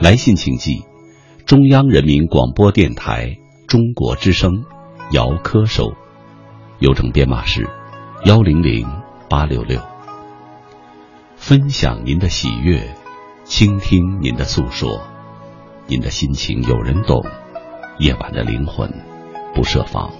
来信请寄中央人民广播电台中国之声，姚科收，邮政编码是幺零零八六六。分享您的喜悦，倾听您的诉说，您的心情有人懂，夜晚的灵魂不设防。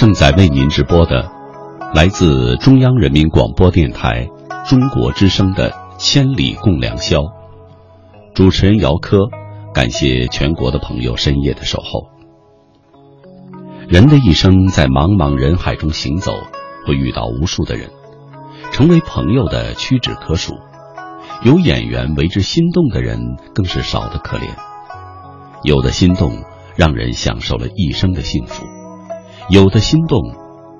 正在为您直播的，来自中央人民广播电台中国之声的《千里共良宵》，主持人姚科，感谢全国的朋友深夜的守候。人的一生在茫茫人海中行走，会遇到无数的人，成为朋友的屈指可数，有眼缘为之心动的人更是少得可怜，有的心动让人享受了一生的幸福。有的心动，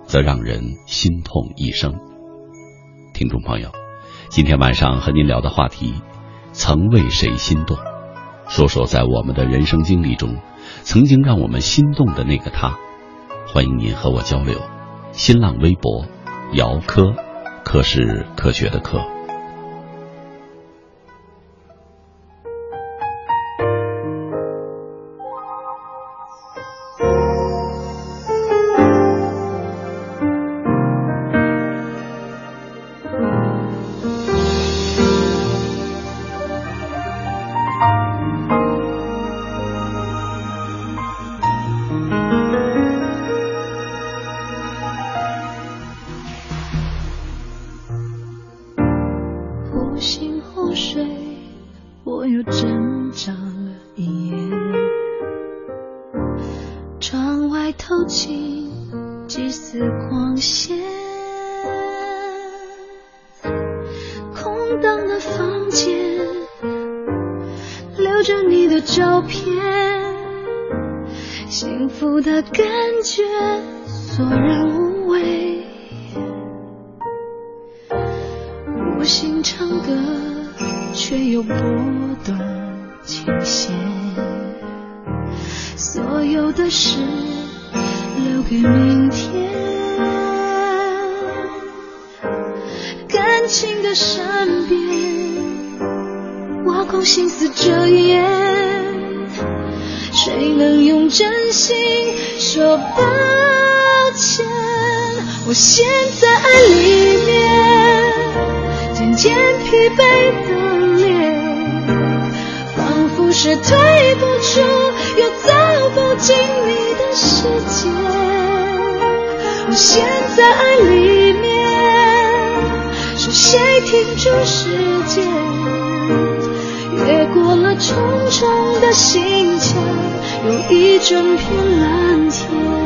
则让人心痛一生。听众朋友，今天晚上和您聊的话题，曾为谁心动？说说在我们的人生经历中，曾经让我们心动的那个他。欢迎您和我交流。新浪微博，姚科，科是科学的科。照片幸福的感觉索然无味无心唱歌却又拨断琴弦所有的事留给明天。感情的善变挖空心思遮掩。谁能用真心说抱歉？我陷在爱里面渐渐疲惫的脸仿佛是退不出又走不进你的世界。我陷在爱里面是谁停住时间？越过了重重的心墙有一整片蓝天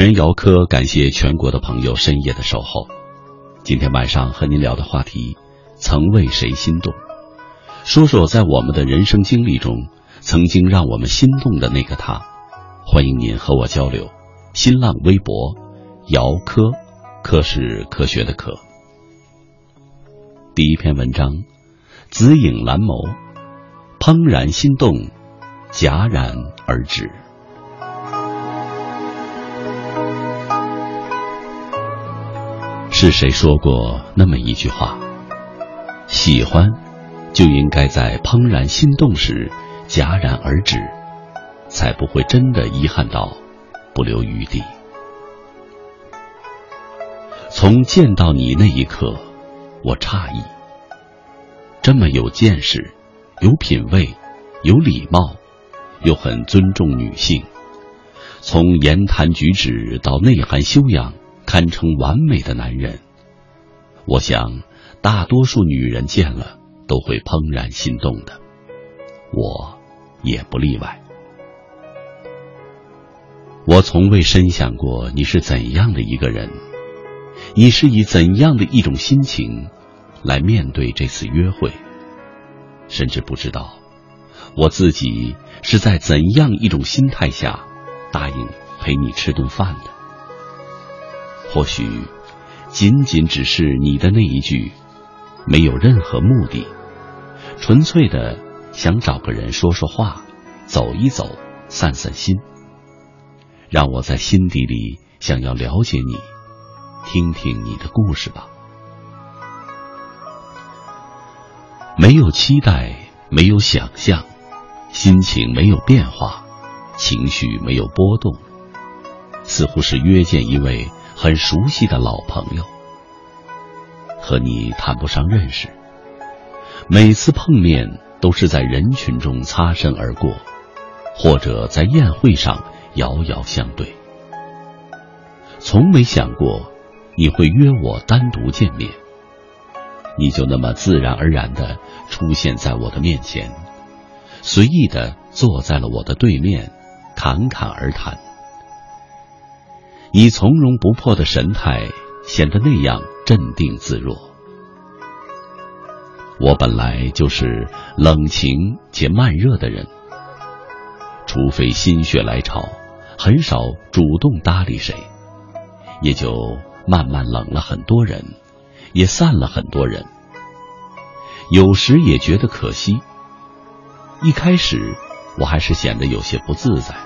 人姚科感谢全国的朋友深夜的守候。今天晚上和您聊的话题，曾为谁心动？说说在我们的人生经历中，曾经让我们心动的那个他。欢迎您和我交流。新浪微博，姚科，科是科学的科。第一篇文章，紫影蓝眸，怦然心动，戛然而止。是谁说过那么一句话？喜欢，就应该在怦然心动时戛然而止，才不会真的遗憾到不留余地。从见到你那一刻，我诧异，这么有见识、有品味、有礼貌，又很尊重女性，从言谈举止到内涵修养。堪称完美的男人，我想大多数女人见了都会怦然心动的，我也不例外。我从未深想过你是怎样的一个人，你是以怎样的一种心情来面对这次约会，甚至不知道我自己是在怎样一种心态下答应陪你吃顿饭的。或许，仅仅只是你的那一句，没有任何目的，纯粹的想找个人说说话，走一走，散散心。让我在心底里想要了解你，听听你的故事吧。没有期待，没有想象，心情没有变化，情绪没有波动，似乎是约见一位。很熟悉的老朋友，和你谈不上认识。每次碰面都是在人群中擦身而过，或者在宴会上遥遥相对。从没想过你会约我单独见面，你就那么自然而然的出现在我的面前，随意的坐在了我的对面，侃侃而谈。你从容不迫的神态显得那样镇定自若。我本来就是冷情且慢热的人，除非心血来潮，很少主动搭理谁，也就慢慢冷了很多人，也散了很多人。有时也觉得可惜。一开始我还是显得有些不自在，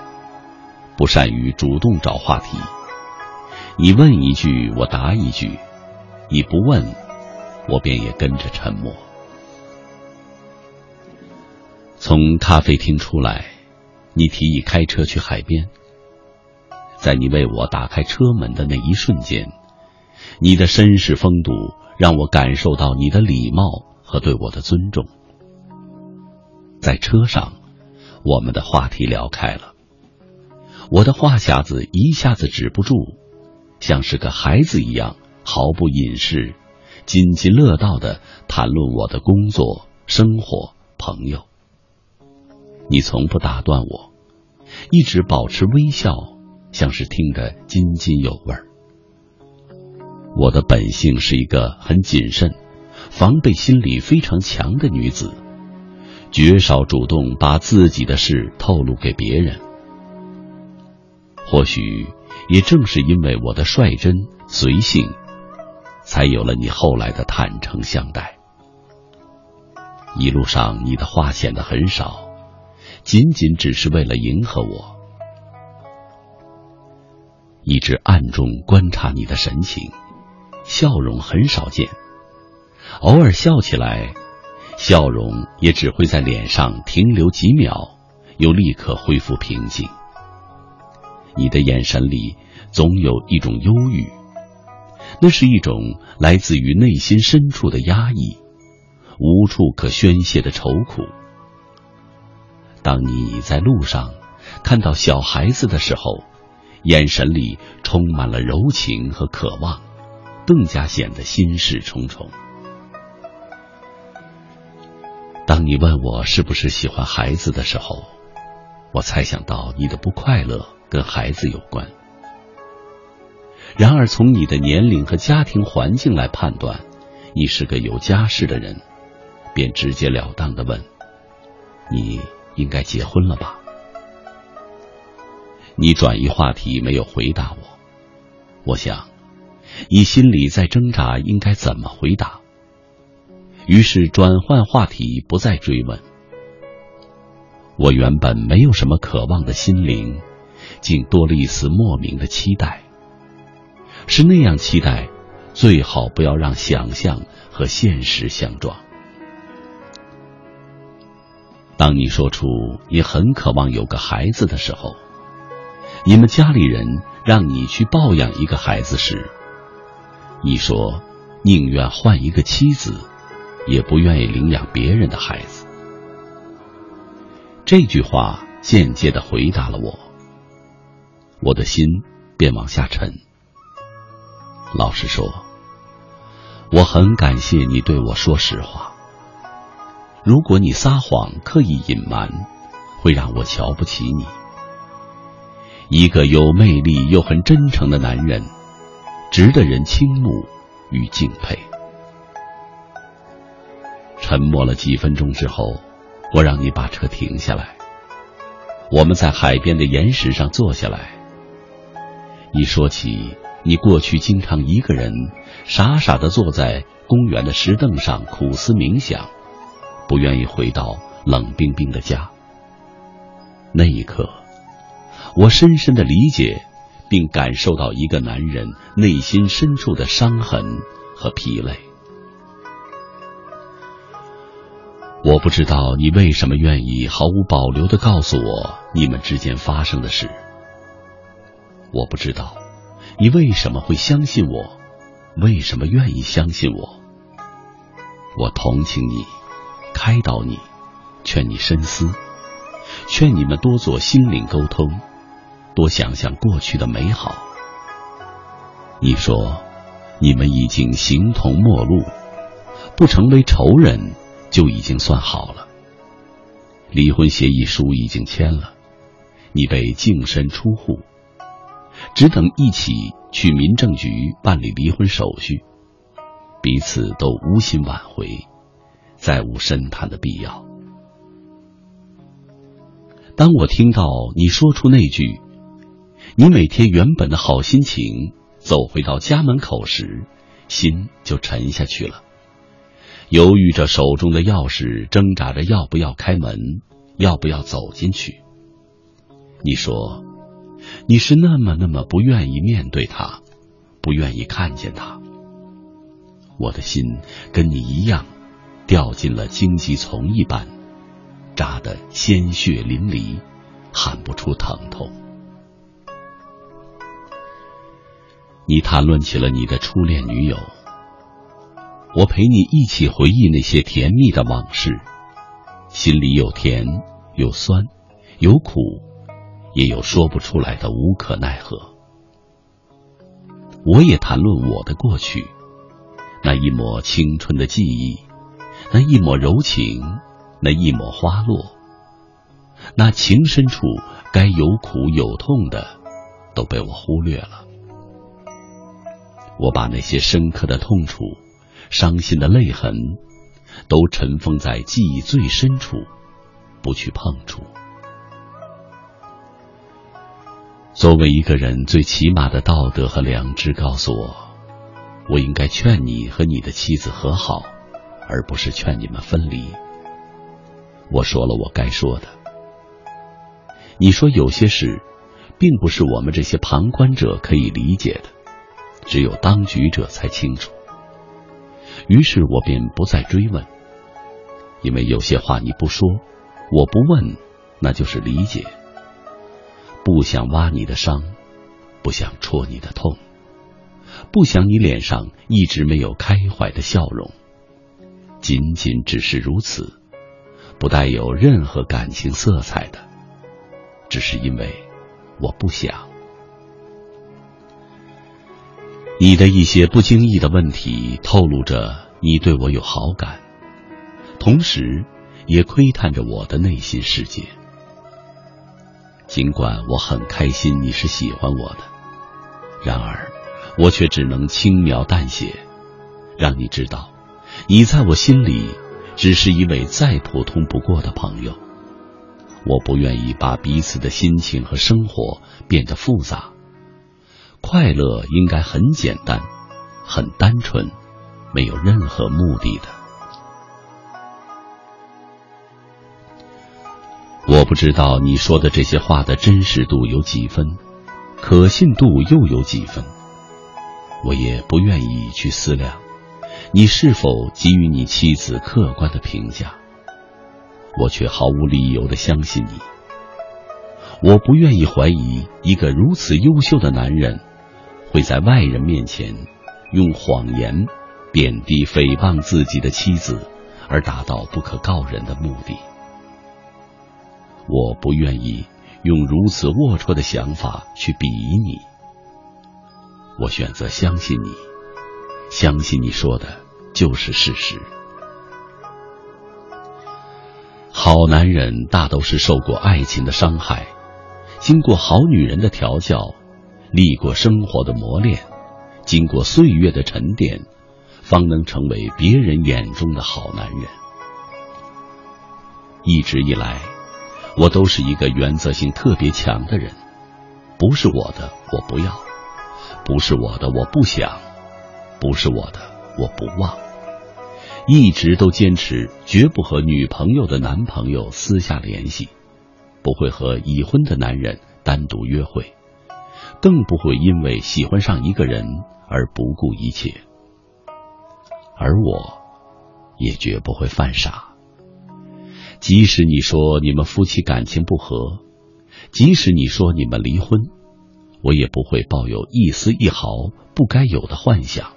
不善于主动找话题。你问一句，我答一句；你不问，我便也跟着沉默。从咖啡厅出来，你提议开车去海边。在你为我打开车门的那一瞬间，你的绅士风度让我感受到你的礼貌和对我的尊重。在车上，我们的话题聊开了，我的话匣子一下子止不住。像是个孩子一样，毫不隐饰，津津乐道的谈论我的工作、生活、朋友。你从不打断我，一直保持微笑，像是听得津津有味儿。我的本性是一个很谨慎、防备心理非常强的女子，绝少主动把自己的事透露给别人。或许。也正是因为我的率真随性，才有了你后来的坦诚相待。一路上你的话显得很少，仅仅只是为了迎合我。一直暗中观察你的神情，笑容很少见，偶尔笑起来，笑容也只会在脸上停留几秒，又立刻恢复平静。你的眼神里总有一种忧郁，那是一种来自于内心深处的压抑，无处可宣泄的愁苦。当你在路上看到小孩子的时候，眼神里充满了柔情和渴望，更加显得心事重重。当你问我是不是喜欢孩子的时候，我猜想到你的不快乐跟孩子有关。然而，从你的年龄和家庭环境来判断，你是个有家室的人，便直截了当的问：你应该结婚了吧？你转移话题，没有回答我。我想，你心里在挣扎，应该怎么回答。于是转换话题，不再追问。我原本没有什么渴望的心灵，竟多了一丝莫名的期待。是那样期待，最好不要让想象和现实相撞。当你说出你很渴望有个孩子的时候，你们家里人让你去抱养一个孩子时，你说宁愿换一个妻子，也不愿意领养别人的孩子。这句话间接的回答了我，我的心便往下沉。老实说，我很感谢你对我说实话。如果你撒谎、刻意隐瞒，会让我瞧不起你。一个有魅力又很真诚的男人，值得人倾慕与敬佩。沉默了几分钟之后，我让你把车停下来。我们在海边的岩石上坐下来。你说起。你过去经常一个人傻傻的坐在公园的石凳上苦思冥想，不愿意回到冷冰冰的家。那一刻，我深深的理解并感受到一个男人内心深处的伤痕和疲累。我不知道你为什么愿意毫无保留的告诉我你们之间发生的事。我不知道。你为什么会相信我？为什么愿意相信我？我同情你，开导你，劝你深思，劝你们多做心灵沟通，多想想过去的美好。你说，你们已经形同陌路，不成为仇人就已经算好了。离婚协议书已经签了，你被净身出户。只等一起去民政局办理离婚手续，彼此都无心挽回，再无深谈的必要。当我听到你说出那句“你每天原本的好心情”，走回到家门口时，心就沉下去了，犹豫着手中的钥匙，挣扎着要不要开门，要不要走进去。你说。你是那么那么不愿意面对他，不愿意看见他。我的心跟你一样，掉进了荆棘丛一般，扎得鲜血淋漓，喊不出疼痛。你谈论起了你的初恋女友，我陪你一起回忆那些甜蜜的往事，心里有甜，有酸，有苦。也有说不出来的无可奈何。我也谈论我的过去，那一抹青春的记忆，那一抹柔情，那一抹花落，那情深处该有苦有痛的，都被我忽略了。我把那些深刻的痛楚、伤心的泪痕，都尘封在记忆最深处，不去碰触。作为一个人，最起码的道德和良知告诉我，我应该劝你和你的妻子和好，而不是劝你们分离。我说了我该说的。你说有些事，并不是我们这些旁观者可以理解的，只有当局者才清楚。于是我便不再追问，因为有些话你不说，我不问，那就是理解。不想挖你的伤，不想戳你的痛，不想你脸上一直没有开怀的笑容，仅仅只是如此，不带有任何感情色彩的，只是因为我不想。你的一些不经意的问题，透露着你对我有好感，同时也窥探着我的内心世界。尽管我很开心你是喜欢我的，然而我却只能轻描淡写，让你知道，你在我心里只是一位再普通不过的朋友。我不愿意把彼此的心情和生活变得复杂。快乐应该很简单，很单纯，没有任何目的的。我不知道你说的这些话的真实度有几分，可信度又有几分。我也不愿意去思量，你是否给予你妻子客观的评价。我却毫无理由的相信你。我不愿意怀疑一个如此优秀的男人，会在外人面前用谎言贬低、诽谤自己的妻子，而达到不可告人的目的。我不愿意用如此龌龊的想法去鄙夷你。我选择相信你，相信你说的就是事实。好男人大都是受过爱情的伤害，经过好女人的调教，历过生活的磨练，经过岁月的沉淀，方能成为别人眼中的好男人。一直以来，我都是一个原则性特别强的人，不是我的我不要，不是我的我不想，不是我的我不忘。一直都坚持绝不和女朋友的男朋友私下联系，不会和已婚的男人单独约会，更不会因为喜欢上一个人而不顾一切。而我，也绝不会犯傻。即使你说你们夫妻感情不和，即使你说你们离婚，我也不会抱有一丝一毫不该有的幻想。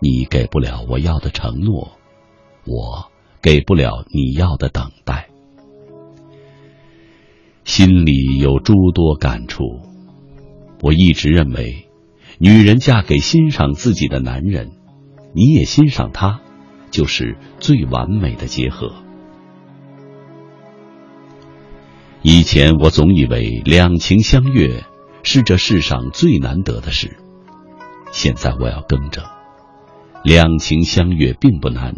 你给不了我要的承诺，我给不了你要的等待。心里有诸多感触。我一直认为，女人嫁给欣赏自己的男人，你也欣赏他，就是最完美的结合。以前我总以为两情相悦是这世上最难得的事，现在我要更正。两情相悦并不难，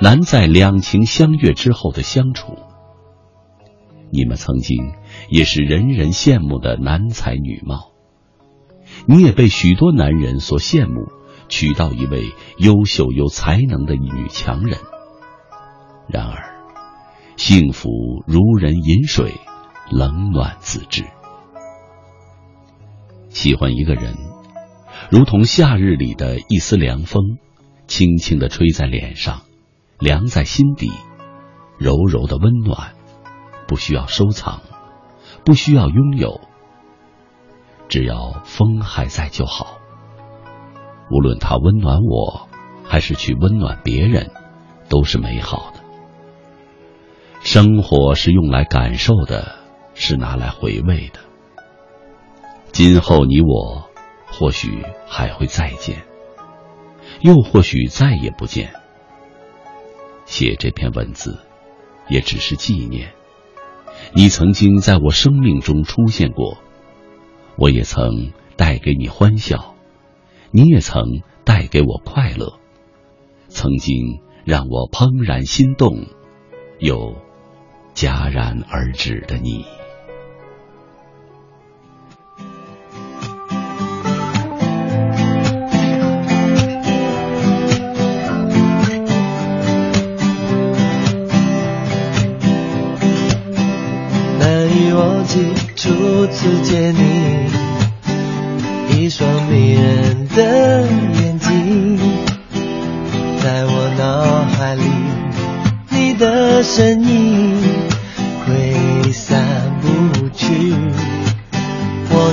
难在两情相悦之后的相处。你们曾经也是人人羡慕的男才女貌，你也被许多男人所羡慕，娶到一位优秀有才能的女强人。然而，幸福如人饮水，冷暖自知。喜欢一个人。如同夏日里的一丝凉风，轻轻的吹在脸上，凉在心底，柔柔的温暖，不需要收藏，不需要拥有，只要风还在就好。无论它温暖我，还是去温暖别人，都是美好。生活是用来感受的，是拿来回味的。今后你我。或许还会再见，又或许再也不见。写这篇文字，也只是纪念。你曾经在我生命中出现过，我也曾带给你欢笑，你也曾带给我快乐。曾经让我怦然心动，又戛然而止的你。难以忘记初次见你，一双迷人的眼睛，在我脑海里，你的身影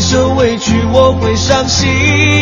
受委屈，我会伤心。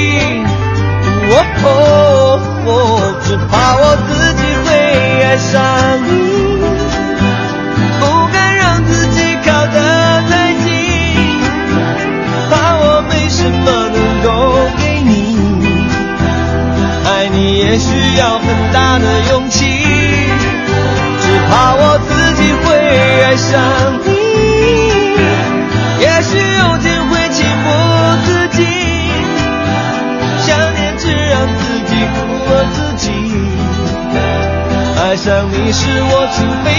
想你是我情非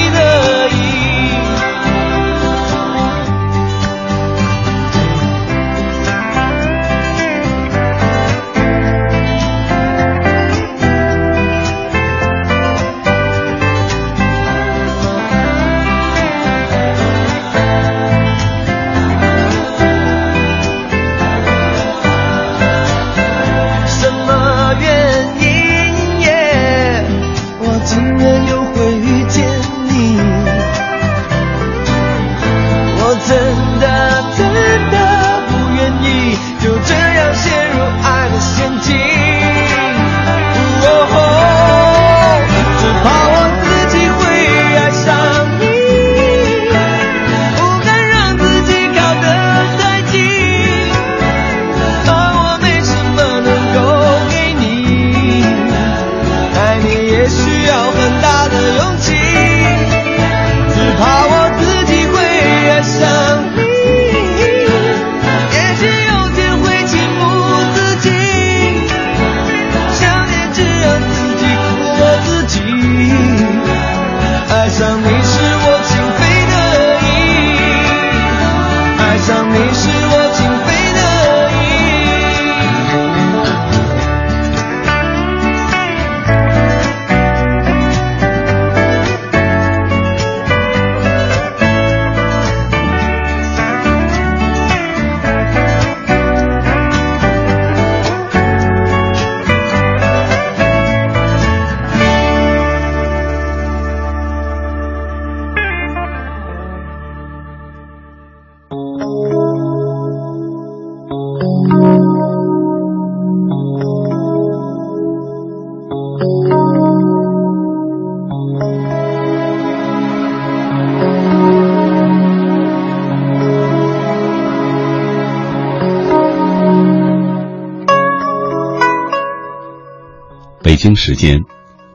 北京时间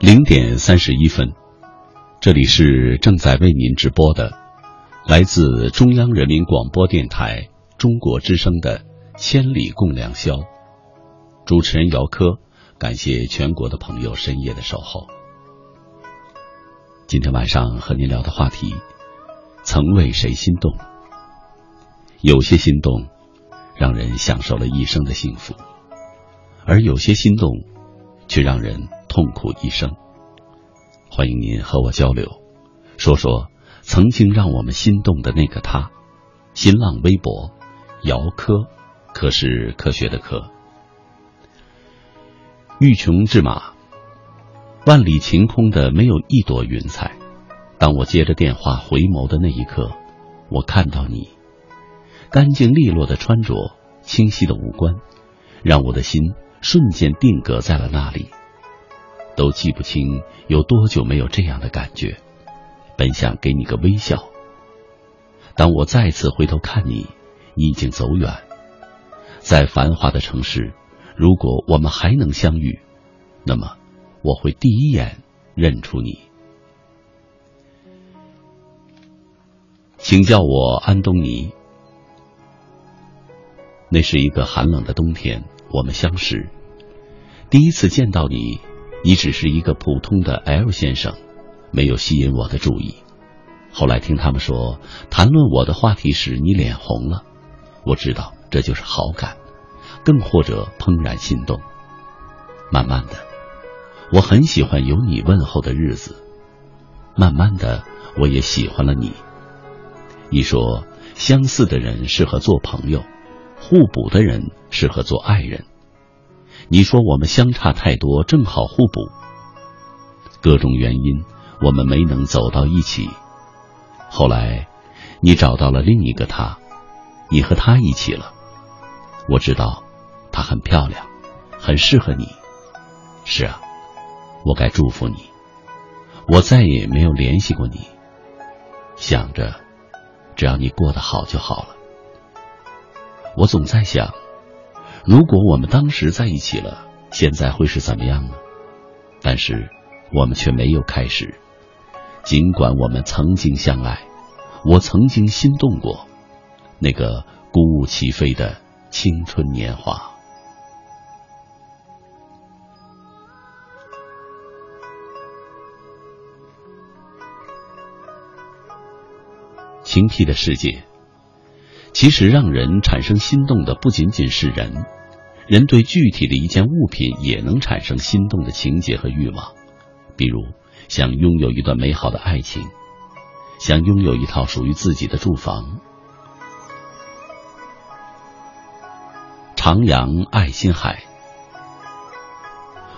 零点三十一分，这里是正在为您直播的，来自中央人民广播电台中国之声的《千里共良宵》，主持人姚科，感谢全国的朋友深夜的守候。今天晚上和您聊的话题，曾为谁心动？有些心动，让人享受了一生的幸福，而有些心动。却让人痛苦一生。欢迎您和我交流，说说曾经让我们心动的那个他。新浪微博姚科，科是科学的科。欲穷志马，万里晴空的没有一朵云彩。当我接着电话回眸的那一刻，我看到你，干净利落的穿着，清晰的五官，让我的心。瞬间定格在了那里，都记不清有多久没有这样的感觉。本想给你个微笑，当我再次回头看你，你已经走远。在繁华的城市，如果我们还能相遇，那么我会第一眼认出你。请叫我安东尼。那是一个寒冷的冬天。我们相识，第一次见到你，你只是一个普通的 L 先生，没有吸引我的注意。后来听他们说谈论我的话题时，你脸红了，我知道这就是好感，更或者怦然心动。慢慢的，我很喜欢有你问候的日子。慢慢的，我也喜欢了你。你说相似的人适合做朋友，互补的人适合做爱人。你说我们相差太多，正好互补。各种原因，我们没能走到一起。后来，你找到了另一个他，你和他一起了。我知道，她很漂亮，很适合你。是啊，我该祝福你。我再也没有联系过你，想着，只要你过得好就好了。我总在想，如果我们当时在一起了，现在会是怎么样呢？但是，我们却没有开始。尽管我们曾经相爱，我曾经心动过，那个鼓舞齐飞的青春年华。晴僻的世界，其实让人产生心动的不仅仅是人，人对具体的一件物品也能产生心动的情节和欲望。比如，想拥有一段美好的爱情，想拥有一套属于自己的住房。徜徉爱心海，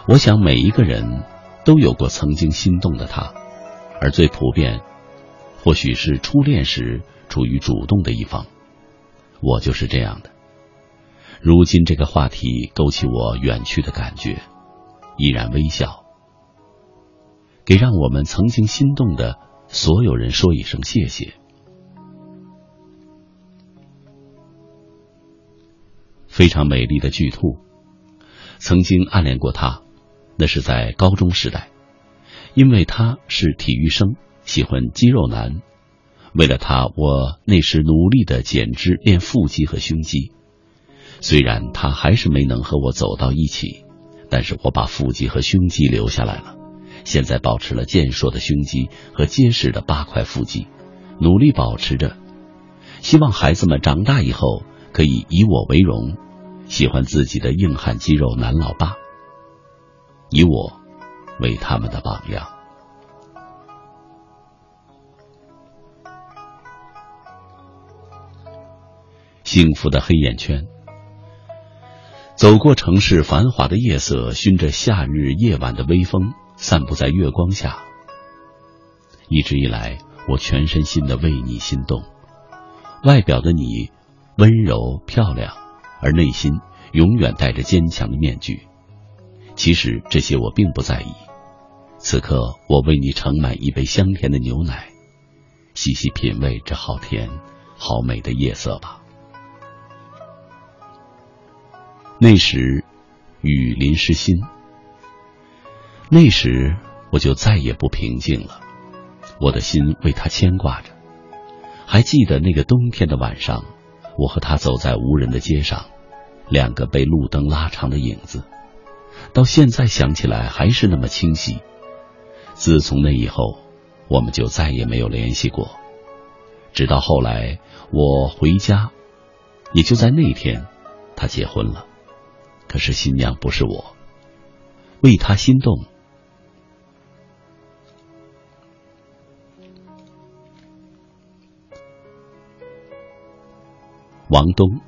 我想每一个人都有过曾经心动的他，而最普遍。或许是初恋时处于主动的一方，我就是这样的。如今这个话题勾起我远去的感觉，依然微笑，给让我们曾经心动的所有人说一声谢谢。非常美丽的巨兔，曾经暗恋过他，那是在高中时代，因为他是体育生。喜欢肌肉男，为了他，我那时努力的减脂练腹肌和胸肌。虽然他还是没能和我走到一起，但是我把腹肌和胸肌留下来了。现在保持了健硕的胸肌和结实的八块腹肌，努力保持着。希望孩子们长大以后可以以我为荣，喜欢自己的硬汉肌肉男老爸，以我为他们的榜样。幸福的黑眼圈，走过城市繁华的夜色，熏着夏日夜晚的微风，散布在月光下。一直以来，我全身心的为你心动。外表的你温柔漂亮，而内心永远戴着坚强的面具。其实这些我并不在意。此刻，我为你盛满一杯香甜的牛奶，细细品味这好甜、好美的夜色吧。那时，雨淋湿心。那时，我就再也不平静了。我的心为他牵挂着。还记得那个冬天的晚上，我和他走在无人的街上，两个被路灯拉长的影子，到现在想起来还是那么清晰。自从那以后，我们就再也没有联系过。直到后来我回家，也就在那天，他结婚了。可是新娘不是我，为他心动。王东，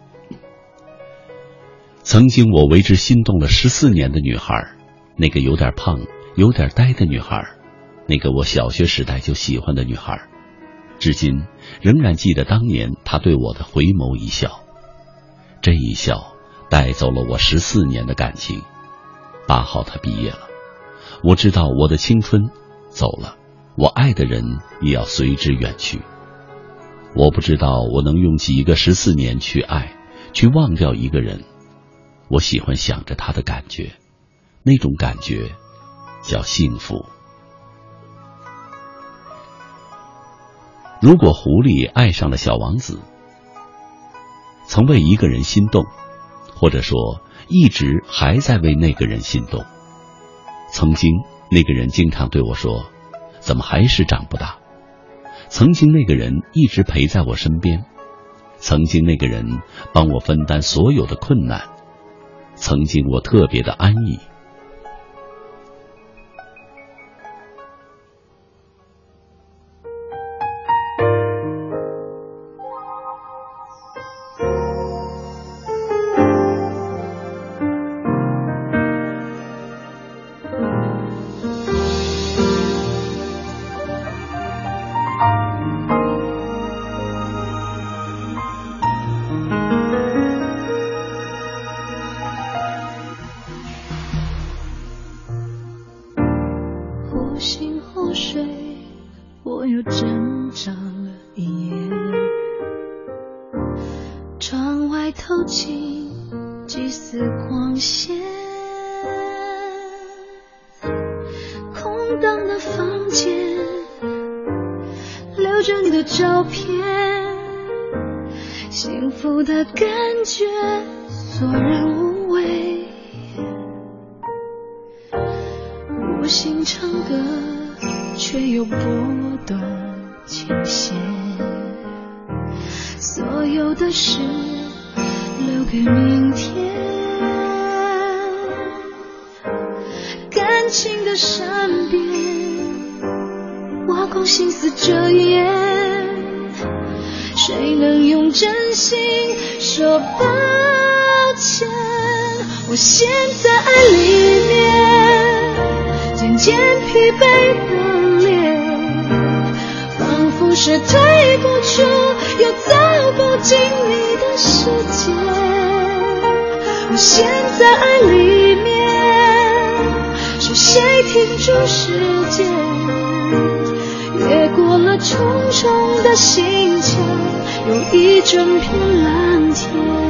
曾经我为之心动了十四年的女孩，那个有点胖、有点呆的女孩，那个我小学时代就喜欢的女孩，至今仍然记得当年她对我的回眸一笑，这一笑。带走了我十四年的感情。八号他毕业了，我知道我的青春走了，我爱的人也要随之远去。我不知道我能用几个十四年去爱，去忘掉一个人。我喜欢想着他的感觉，那种感觉叫幸福。如果狐狸爱上了小王子，曾为一个人心动。或者说，一直还在为那个人心动。曾经那个人经常对我说：“怎么还是长不大？”曾经那个人一直陪在我身边，曾经那个人帮我分担所有的困难，曾经我特别的安逸。挣扎了一夜，窗外透进几丝光线，空荡的房间，留着你的照片，幸福的感觉，索然。说抱歉我陷在爱里面渐渐疲惫的脸仿佛是退不出又走不进你的世界。我陷在爱里面是谁停住时间。越过了重重的心墙有一整片蓝秋。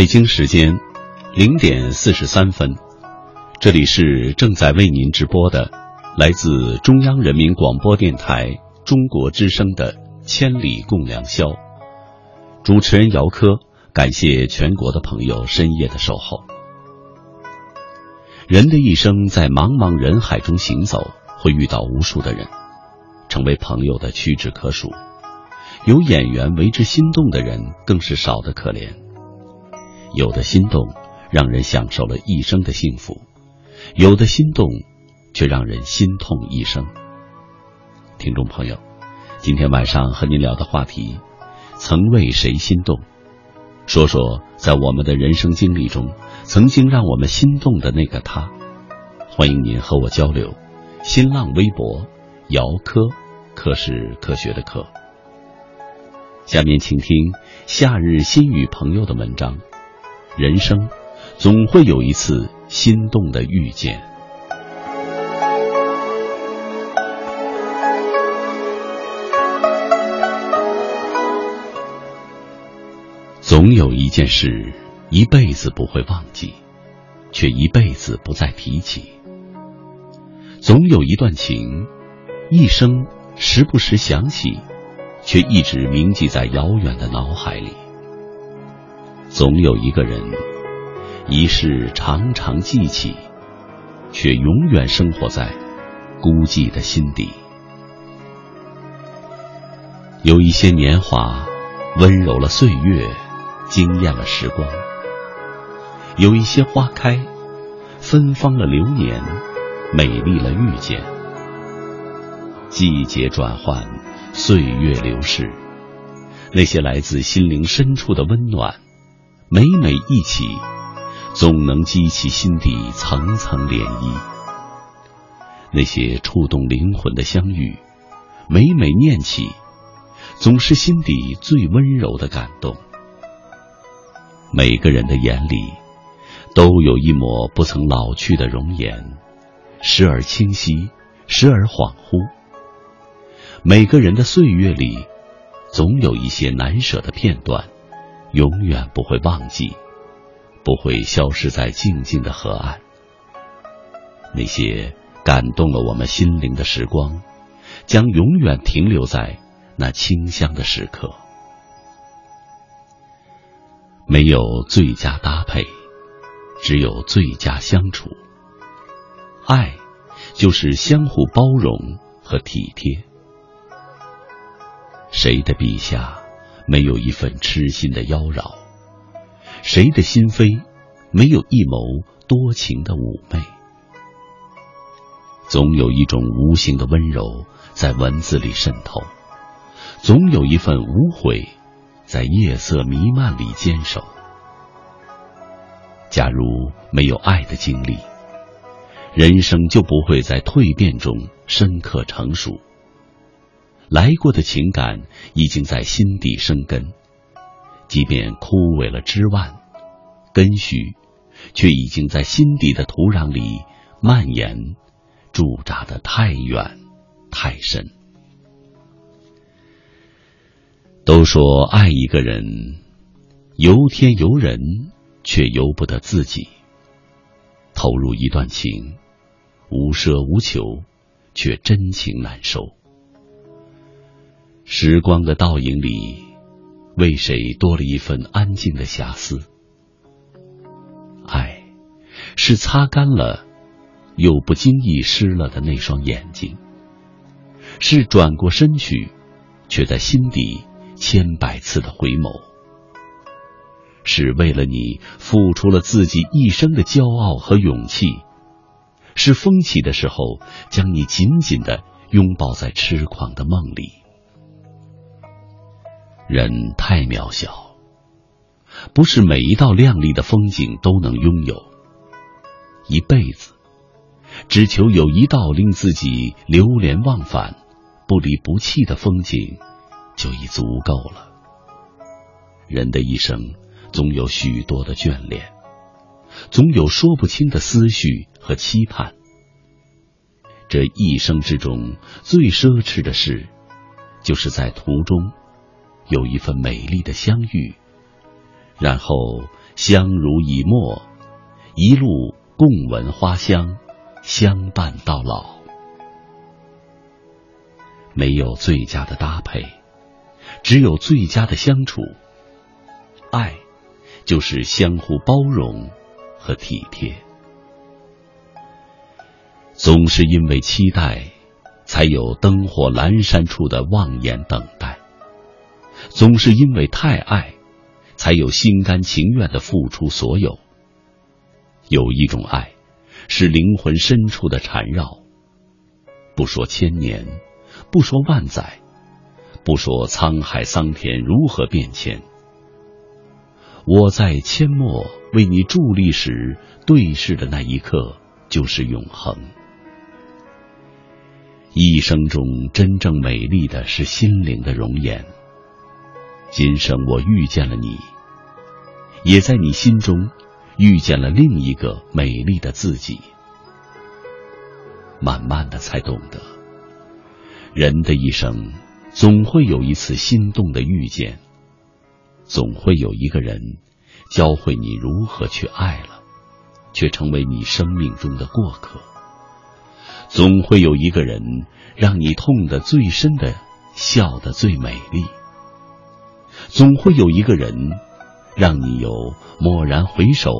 北京时间零点四十三分，这里是正在为您直播的来自中央人民广播电台中国之声的千里共良宵。主持人姚科，感谢全国的朋友深夜的守候。人的一生在茫茫人海中行走，会遇到无数的人，成为朋友的屈指可数。有眼缘为之心动的人，更是少得可怜。有的心动，让人享受了一生的幸福；有的心动，却让人心痛一生。听众朋友，今天晚上和您聊的话题，曾为谁心动？说说在我们的人生经历中，曾经让我们心动的那个他。欢迎您和我交流。新浪微博：姚科，科是科学的科。下面请听夏日心语朋友的文章：人生总会有一次心动的遇见。总有一件事一辈子不会忘记，却一辈子不再提起；总有一段情，一生时不时想起，却一直铭记在遥远的脑海里；总有一个人，一世常常记起，却永远生活在孤寂的心底。有一些年华，温柔了岁月。惊艳了时光，有一些花开，芬芳了流年，美丽了遇见。季节转换，岁月流逝，那些来自心灵深处的温暖，每每一起，总能激起心底层层涟漪。那些触动灵魂的相遇，每每念起，总是心底最温柔的感动。每个人的眼里，都有一抹不曾老去的容颜，时而清晰，时而恍惚。每个人的岁月里，总有一些难舍的片段，永远不会忘记，不会消失在静静的河岸。那些感动了我们心灵的时光，将永远停留在那清香的时刻。没有最佳搭配，只有最佳相处。爱，就是相互包容和体贴。谁的笔下没有一份痴心的妖娆？谁的心扉没有一眸多情的妩媚？总有一种无形的温柔在文字里渗透，总有一份无悔。在夜色弥漫里坚守。假如没有爱的经历，人生就不会在蜕变中深刻成熟。来过的情感已经在心底生根，即便枯萎了枝蔓，根须却已经在心底的土壤里蔓延，驻扎的太远太深。都说爱一个人，由天由人，却由不得自己。投入一段情，无奢无求，却真情难收。时光的倒影里，为谁多了一份安静的遐思？爱，是擦干了又不经意湿了的那双眼睛，是转过身去，却在心底。千百次的回眸，是为了你付出了自己一生的骄傲和勇气；是风起的时候，将你紧紧的拥抱在痴狂的梦里。人太渺小，不是每一道亮丽的风景都能拥有。一辈子，只求有一道令自己流连忘返、不离不弃的风景。就已足够了。人的一生总有许多的眷恋，总有说不清的思绪和期盼。这一生之中最奢侈的事，就是在途中有一份美丽的相遇，然后相濡以沫，一路共闻花香，相伴到老。没有最佳的搭配。只有最佳的相处。爱，就是相互包容和体贴。总是因为期待，才有灯火阑珊处的望眼等待；总是因为太爱，才有心甘情愿的付出所有。有一种爱，是灵魂深处的缠绕。不说千年，不说万载，不说沧海桑田如何变迁，我在阡陌为你伫立时对视的那一刻，就是永恒。一生中真正美丽的是心灵的容颜。今生我遇见了你，也在你心中遇见了另一个美丽的自己。慢慢的才懂得，人的一生总会有一次心动的遇见，总会有一个人教会你如何去爱了，却成为你生命中的过客；总会有一个人让你痛得最深的，笑得最美丽；总会有一个人让你有蓦然回首，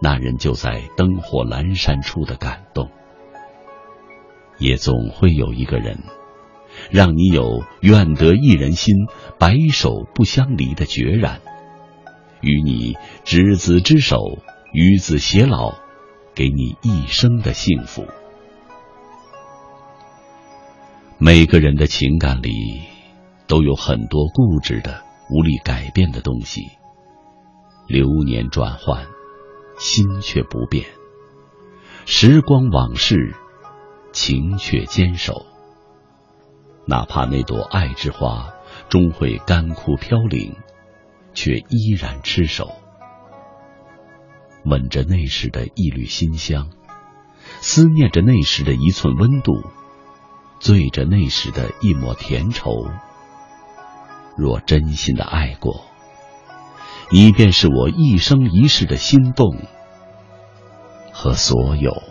那人就在灯火阑珊处的感动。也总会有一个人，让你有愿得一人心，白首不相离的决然，与你执子之手，与子偕老，给你一生的幸福。每个人的情感里，都有很多固执的、无力改变的东西。流年转换，心却不变。时光往事。情却坚守，哪怕那朵爱之花终会干枯飘零，却依然痴守。吻着那时的一缕馨香，思念着那时的一寸温度，醉着那时的一抹甜愁。若真心的爱过，你便是我一生一世的心动和所有。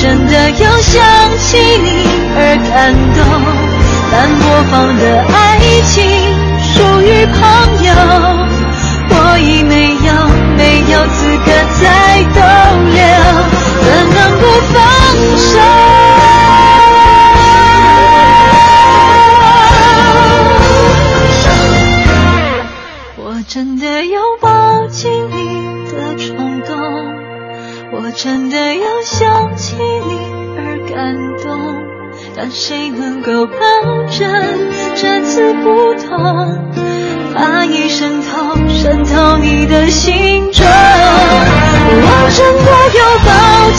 真的又想起你而感动。但播放的爱情属于朋友，我已没有没有资格再逗留，怎能不放手？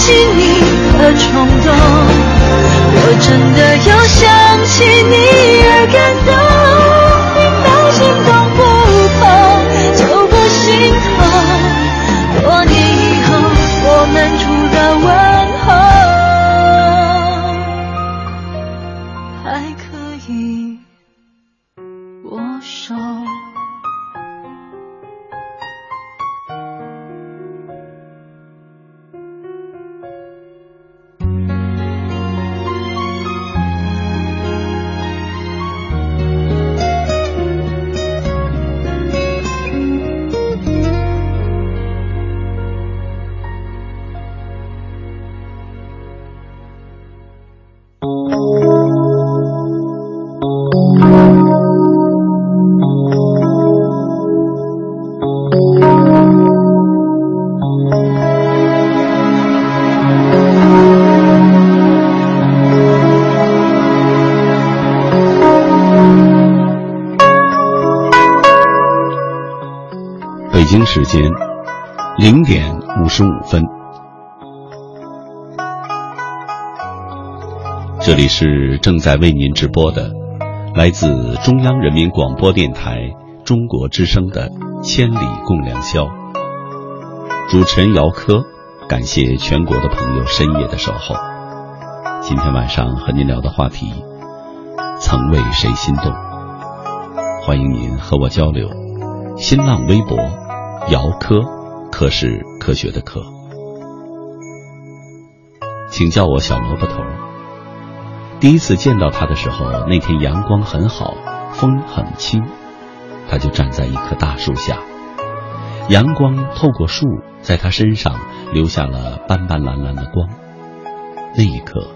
抱是正在为您直播的，来自中央人民广播电台中国之声的《千里共良宵》。主持人姚科，感谢全国的朋友深夜的守候。今天晚上和您聊的话题，曾为谁心动？欢迎您和我交流。新浪微博。姚科，科是科学的科，请叫我小萝卜头。第一次见到他的时候，那天阳光很好，风很轻，他就站在一棵大树下，阳光透过树，在他身上留下了斑斑蓝蓝的光。那一刻，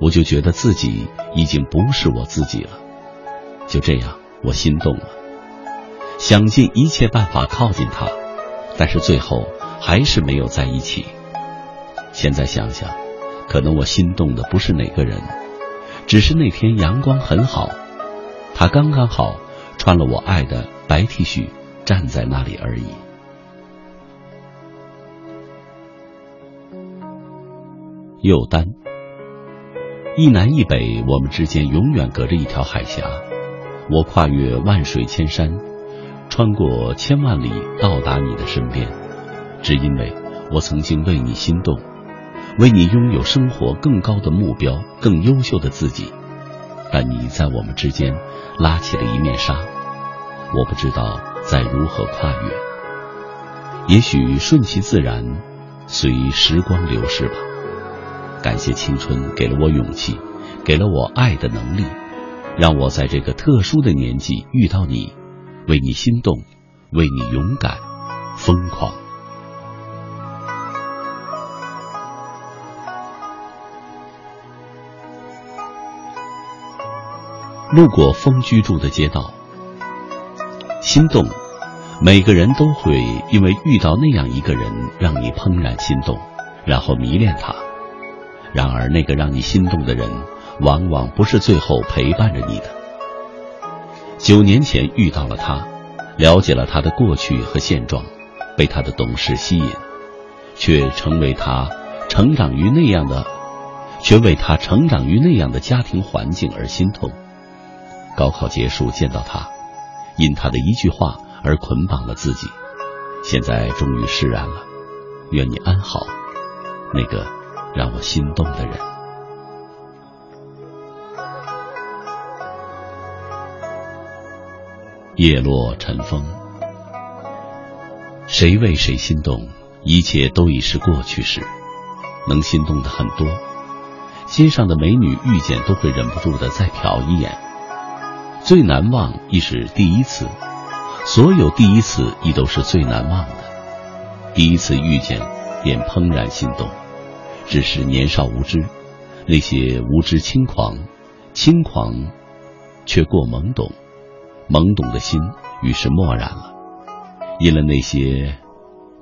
我就觉得自己已经不是我自己了。就这样，我心动了，想尽一切办法靠近他。但是最后还是没有在一起。现在想想，可能我心动的不是哪个人，只是那天阳光很好，他刚刚好穿了我爱的白 T 恤站在那里而已。又丹，一南一北，我们之间永远隔着一条海峡。我跨越万水千山。穿过千万里到达你的身边，只因为我曾经为你心动，为你拥有生活更高的目标、更优秀的自己。但你在我们之间拉起了一面纱，我不知道再如何跨越。也许顺其自然，随时光流逝吧。感谢青春给了我勇气，给了我爱的能力，让我在这个特殊的年纪遇到你。为你心动，为你勇敢、疯狂。路过风居住的街道，心动。每个人都会因为遇到那样一个人，让你怦然心动，然后迷恋他。然而，那个让你心动的人，往往不是最后陪伴着你的。九年前遇到了他，了解了他的过去和现状，被他的懂事吸引，却成为他成长于那样的，却为他成长于那样的家庭环境而心痛。高考结束见到他，因他的一句话而捆绑了自己，现在终于释然了。愿你安好，那个让我心动的人。叶落尘封，谁为谁心动，一切都已是过去式。能心动的很多，街上的美女遇见都会忍不住的再瞟一眼。最难忘亦是第一次，所有第一次亦都是最难忘的。第一次遇见便怦然心动，只是年少无知，那些无知轻狂，轻狂却过懵懂，懵懂的心于是漠然了，因了那些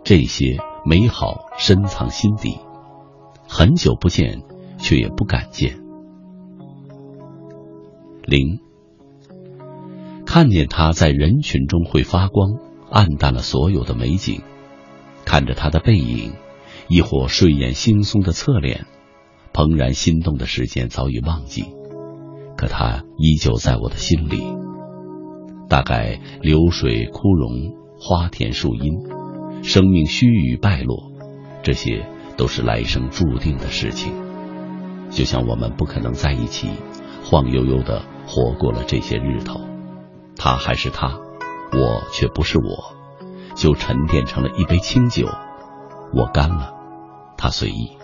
这些美好深藏心底。很久不见，却也不敢见。零，看见他在人群中会发光，暗淡了所有的美景；看着他的背影，亦或睡眼惺忪的侧脸，怦然心动的时间早已忘记，可他依旧在我的心里。大概流水枯荣，花田树荫，生命须臾败落，这些。都是来生注定的事情，就像我们不可能在一起，晃悠悠的活过了这些日头，他还是他，我却不是我，就沉淀成了一杯清酒，我干了，他随意。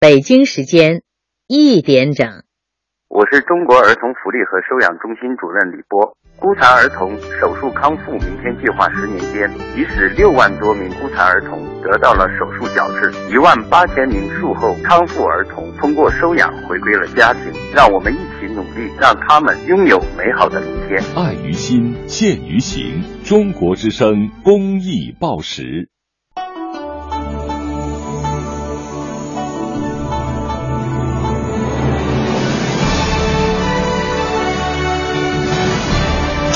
北京时间一点整。我是中国儿童福利和收养中心主任李波。孤残儿童手术康复明天计划十年间，已使六万多名孤残儿童得到了手术矫治，一万八千名术后康复儿童通过收养回归了家庭。让我们一起努力，让他们拥有美好的明天。爱于心，见于行。中国之声公益报时。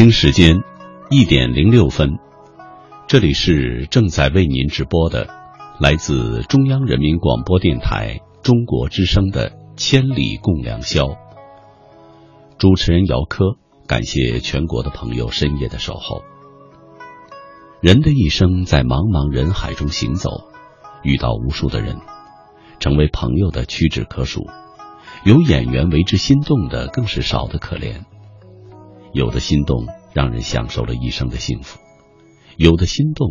京时间一点零六分，这里是正在为您直播的来自中央人民广播电台中国之声的《千里共良宵》。主持人姚科，感谢全国的朋友深夜的守候。人的一生在茫茫人海中行走，遇到无数的人，成为朋友的屈指可数。有演员为之心动的，更是少得可怜。有的心动让人享受了一生的幸福，有的心动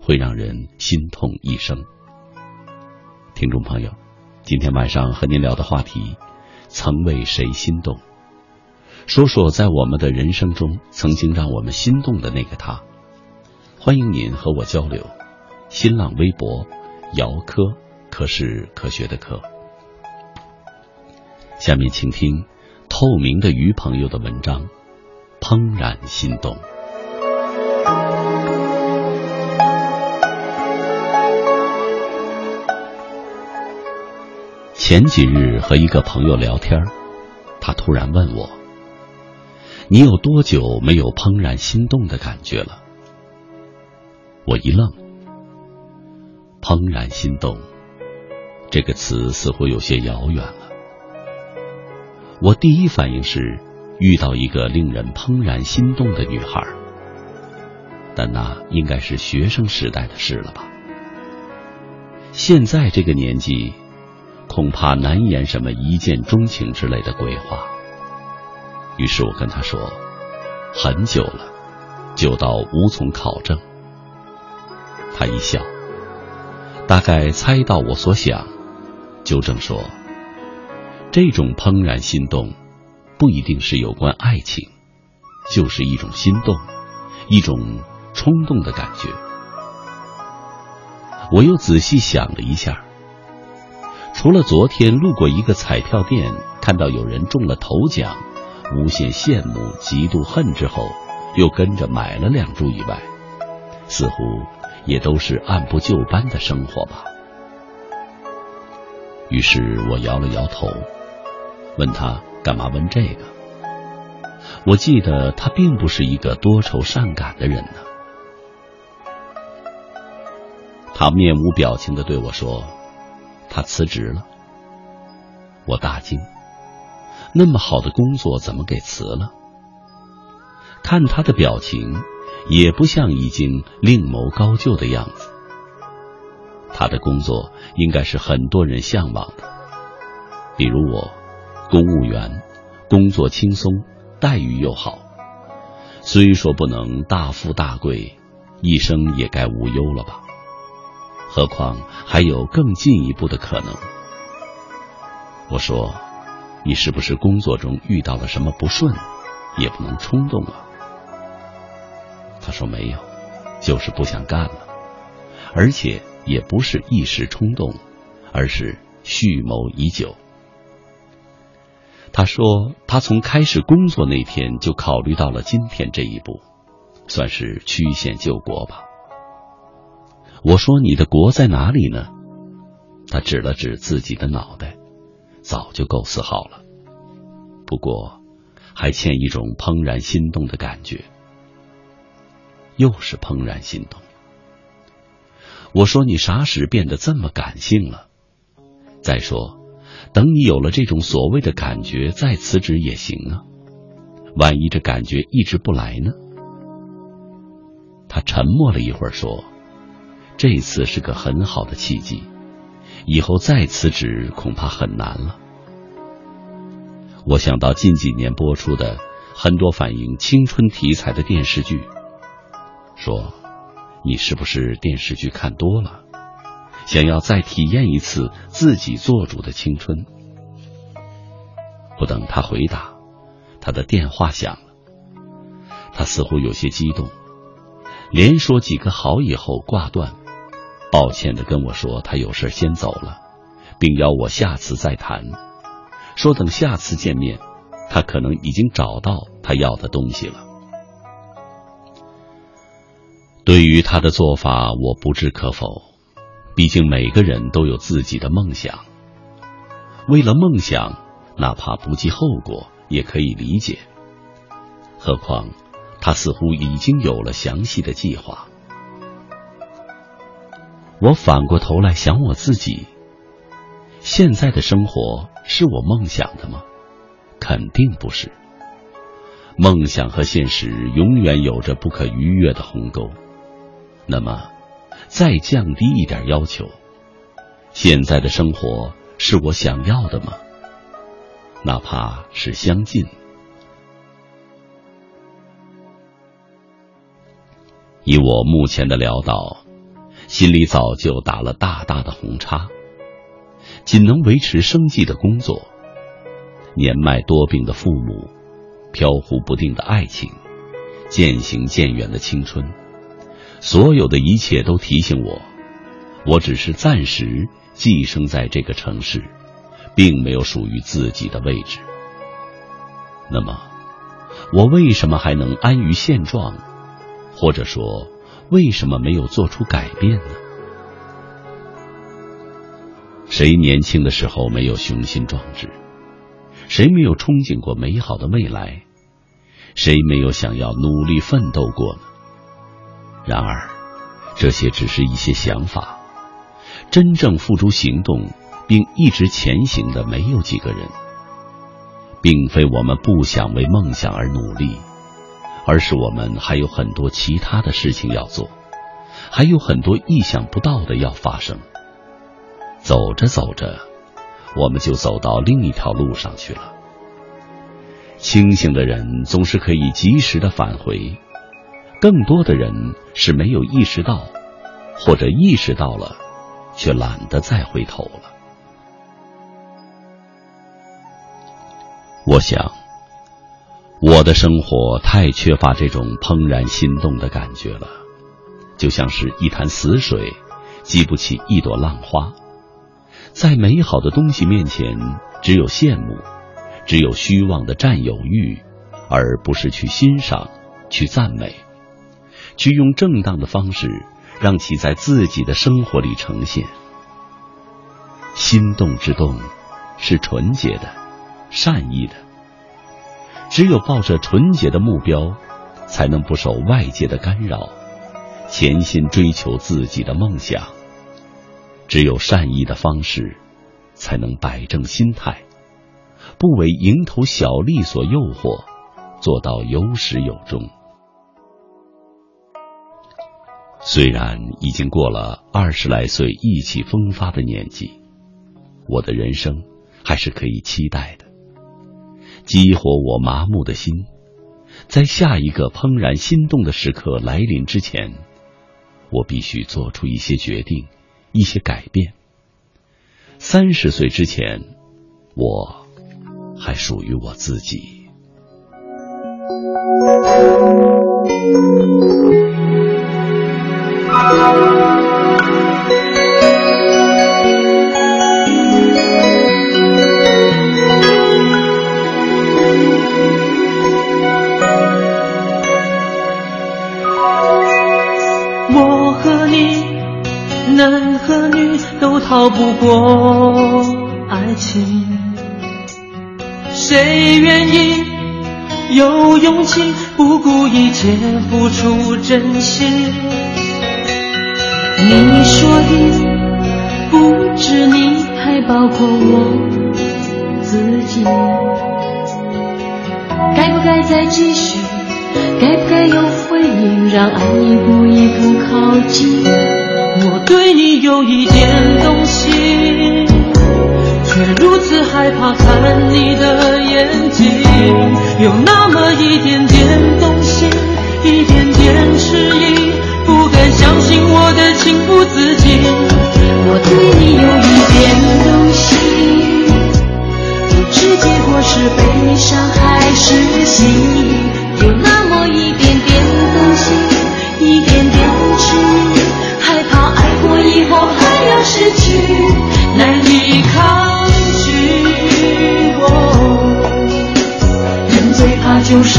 会让人心痛一生。听众朋友，今天晚上和您聊的话题，曾为谁心动？说说在我们的人生中曾经让我们心动的那个他。欢迎您和我交流。新浪微博，姚科，科是科学的科。下面请听透明的鱼朋友的文章。怦然心动。前几日和一个朋友聊天，他突然问我：“你有多久没有怦然心动的感觉了？”我一愣，“怦然心动”这个词似乎有些遥远了。我第一反应是。遇到一个令人怦然心动的女孩，但那应该是学生时代的事了吧？现在这个年纪，恐怕难言什么一见钟情之类的鬼话。于是我跟他说：“很久了，久到无从考证。”他一笑，大概猜到我所想，纠正说：“这种怦然心动。”不一定是有关爱情，就是一种心动，一种冲动的感觉。我又仔细想了一下，除了昨天路过一个彩票店，看到有人中了头奖，无限羡慕、嫉妒、恨之后，又跟着买了两注以外，似乎也都是按部就班的生活吧。于是我摇了摇头，问他。干嘛问这个？我记得他并不是一个多愁善感的人呢。他面无表情的对我说：“他辞职了。”我大惊，那么好的工作怎么给辞了？看他的表情，也不像已经另谋高就的样子。他的工作应该是很多人向往的，比如我。公务员，工作轻松，待遇又好，虽说不能大富大贵，一生也该无忧了吧？何况还有更进一步的可能。我说，你是不是工作中遇到了什么不顺，也不能冲动啊？他说没有，就是不想干了，而且也不是一时冲动，而是蓄谋已久。他说：“他从开始工作那天就考虑到了今天这一步，算是曲线救国吧。”我说：“你的国在哪里呢？”他指了指自己的脑袋，早就构思好了，不过还欠一种怦然心动的感觉。又是怦然心动。我说：“你啥时变得这么感性了？”再说。等你有了这种所谓的感觉，再辞职也行啊。万一这感觉一直不来呢？他沉默了一会儿，说：“这次是个很好的契机，以后再辞职恐怕很难了。”我想到近几年播出的很多反映青春题材的电视剧，说：“你是不是电视剧看多了？”想要再体验一次自己做主的青春。不等他回答，他的电话响了。他似乎有些激动，连说几个好以后挂断，抱歉的跟我说他有事先走了，并邀我下次再谈。说等下次见面，他可能已经找到他要的东西了。对于他的做法，我不置可否。毕竟每个人都有自己的梦想，为了梦想，哪怕不计后果也可以理解。何况他似乎已经有了详细的计划。我反过头来想我自己，现在的生活是我梦想的吗？肯定不是。梦想和现实永远有着不可逾越的鸿沟。那么，再降低一点要求，现在的生活是我想要的吗？哪怕是相近。以我目前的潦倒，心里早就打了大大的红叉。仅能维持生计的工作，年迈多病的父母，飘忽不定的爱情，渐行渐远的青春，所有的一切都提醒我，我只是暂时寄生在这个城市，并没有属于自己的位置。那么，我为什么还能安于现状？或者说，为什么没有做出改变呢？谁年轻的时候没有雄心壮志？谁没有憧憬过美好的未来？谁没有想要努力奋斗过呢？然而，这些只是一些想法，真正付诸行动并一直前行的没有几个人。并非我们不想为梦想而努力。而是我们还有很多其他的事情要做，还有很多意想不到的要发生。走着走着，我们就走到另一条路上去了。清醒的人总是可以及时的返回，更多的人是没有意识到，或者意识到了，却懒得再回头了。我想。我的生活太缺乏这种怦然心动的感觉了，就像是一潭死水，激不起一朵浪花。在美好的东西面前，只有羡慕，只有虚妄的占有欲，而不是去欣赏、去赞美，去用正当的方式让其在自己的生活里呈现。心动之动，是纯洁的、善意的。只有抱着纯洁的目标，才能不受外界的干扰，潜心追求自己的梦想。只有善意的方式，才能摆正心态，不为蝇头小利所诱惑，做到有始有终。虽然已经过了二十来岁意气风发的年纪，我的人生还是可以期待的。激活我麻木的心，在下一个怦然心动的时刻来临之前，我必须做出一些决定，一些改变。三十岁之前，我还属于我自己。我和你男和女都逃不过爱情，谁愿意有勇气不顾一切付出真心？你说的不止你，还包括我自己。该不该再继续？该不该有回应？让爱一步一步靠近？我对你有一点动心，却如此害怕看你的眼睛。有那么一点点动心，一点点迟疑，敢相信我的情不自禁。我对你有一点动心，不知结果是悲伤还是喜。有那么一点点动心，一点点迟疑。以后还要失去，难以抗拒。人最怕就是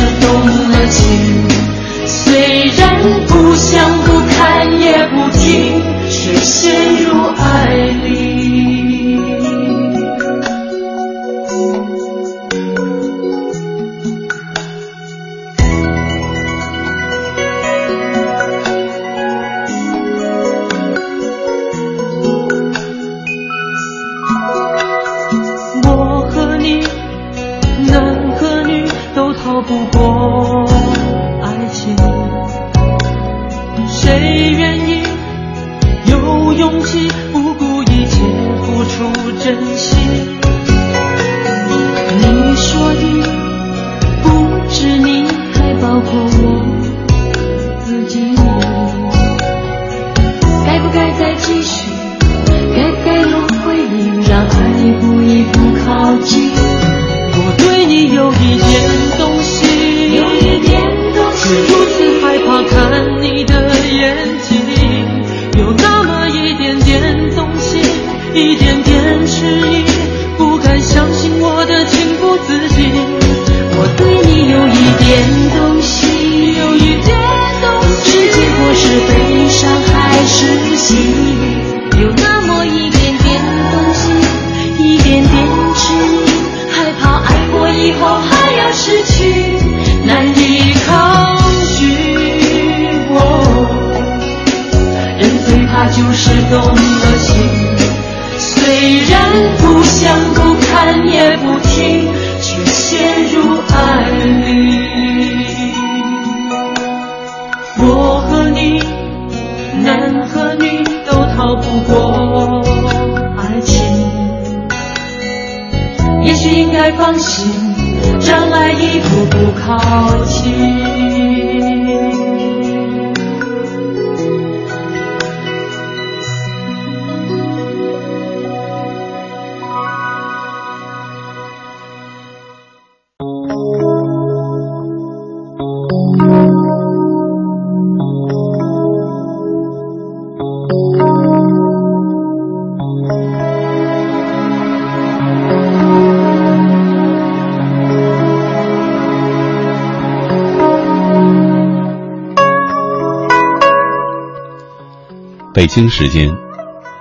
北京时间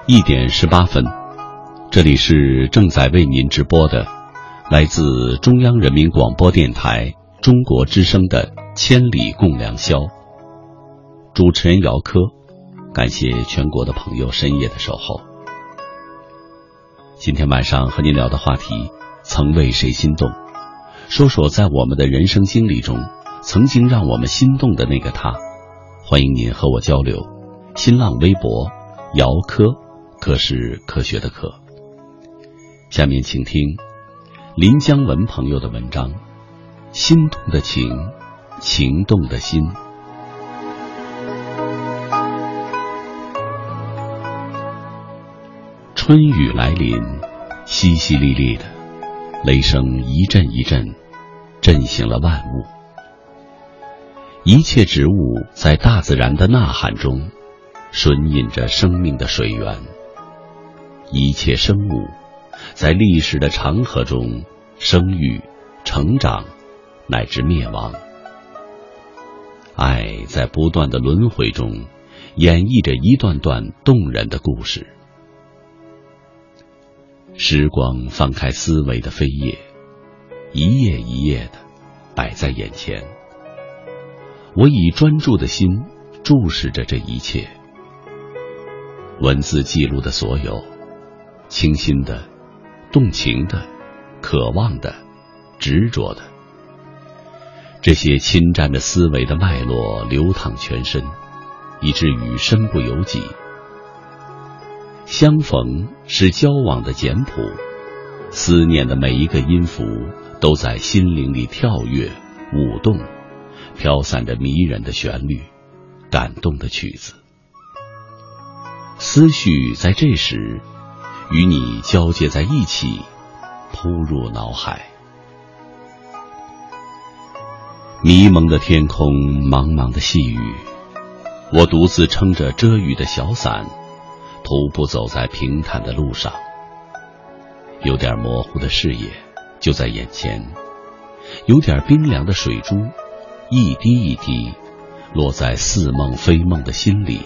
一点十八分，这里是正在为您直播的，来自中央人民广播电台中国之声的《千里共良宵》。主持人姚科，感谢全国的朋友深夜的守候。今天晚上和您聊的话题，曾为谁心动？说说在我们的人生经历中，曾经让我们心动的那个他。欢迎您和我交流。新浪微博，姚科，科是科学的科。下面请听林江文朋友的文章《心动的情，情动的心》。春雨来临，淅淅沥沥的，雷声一阵一阵，震醒了万物。一切植物在大自然的呐喊中。吮饮着生命的水源，一切生物在历史的长河中生育、成长，乃至灭亡。爱在不断的轮回中演绎着一段段动人的故事。时光翻开思维的扉页，一页一页的摆在眼前。我以专注的心注视着这一切。文字记录的所有，清新的、动情的、渴望的、执着的，这些侵占着思维的脉络流淌全身，以至于身不由己。相逢是交往的简谱，思念的每一个音符都在心灵里跳跃、舞动，飘散着迷人的旋律，感动的曲子。思绪在这时与你交接在一起，扑入脑海。迷蒙的天空，茫茫的细雨，我独自撑着遮雨的小伞，徒步走在平坦的路上。有点模糊的视野就在眼前，有点冰凉的水珠，一滴一滴落在似梦非梦的心里。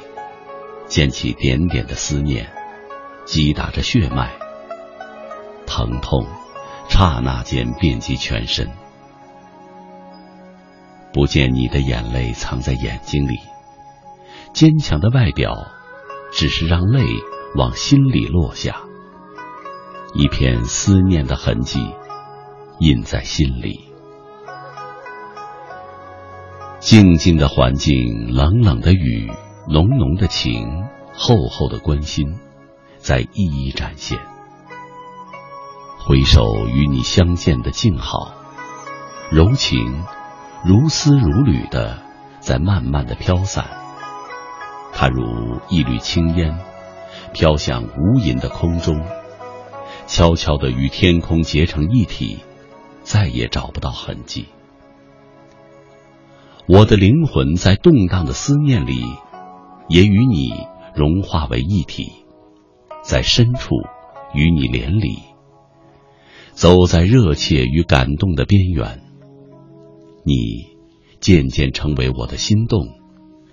溅起点点的思念，击打着血脉，疼痛刹那间遍及全身。不见你的眼泪藏在眼睛里，坚强的外表只是让泪往心里落下，一片思念的痕迹印在心里。静静的环境，冷冷的雨。浓浓的情，厚厚的关心，在一一展现。回首与你相见的静好，柔情如丝如缕的在慢慢的飘散。它如一缕青烟，飘向无垠的空中，悄悄的与天空结成一体，再也找不到痕迹。我的灵魂在动荡的思念里。也与你融化为一体，在深处与你连理，走在热切与感动的边缘。你渐渐成为我的心动，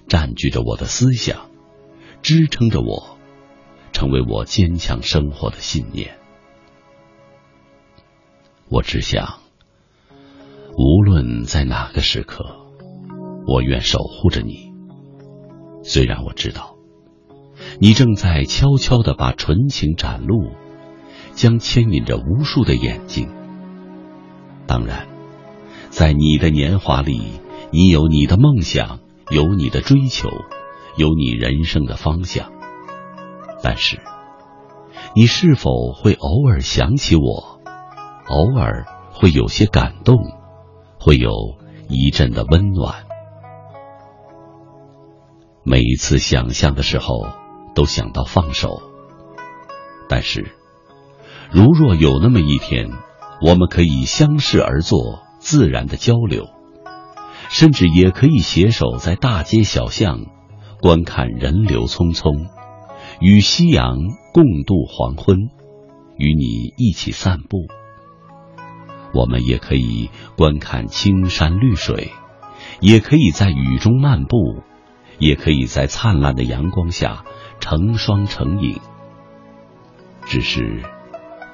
占据着我的思想，支撑着我，成为我坚强生活的信念。我只想，无论在哪个时刻，我愿守护着你。虽然我知道，你正在悄悄地把纯情展露，将牵引着无数的眼睛。当然，在你的年华里，你有你的梦想，有你的追求，有你人生的方向。但是，你是否会偶尔想起我？偶尔会有些感动，会有一阵的温暖。每一次想象的时候，都想到放手。但是，如若有那么一天，我们可以相视而坐，自然的交流，甚至也可以携手在大街小巷，观看人流匆匆，与夕阳共度黄昏，与你一起散步。我们也可以观看青山绿水，也可以在雨中漫步。也可以在灿烂的阳光下成双成影，只是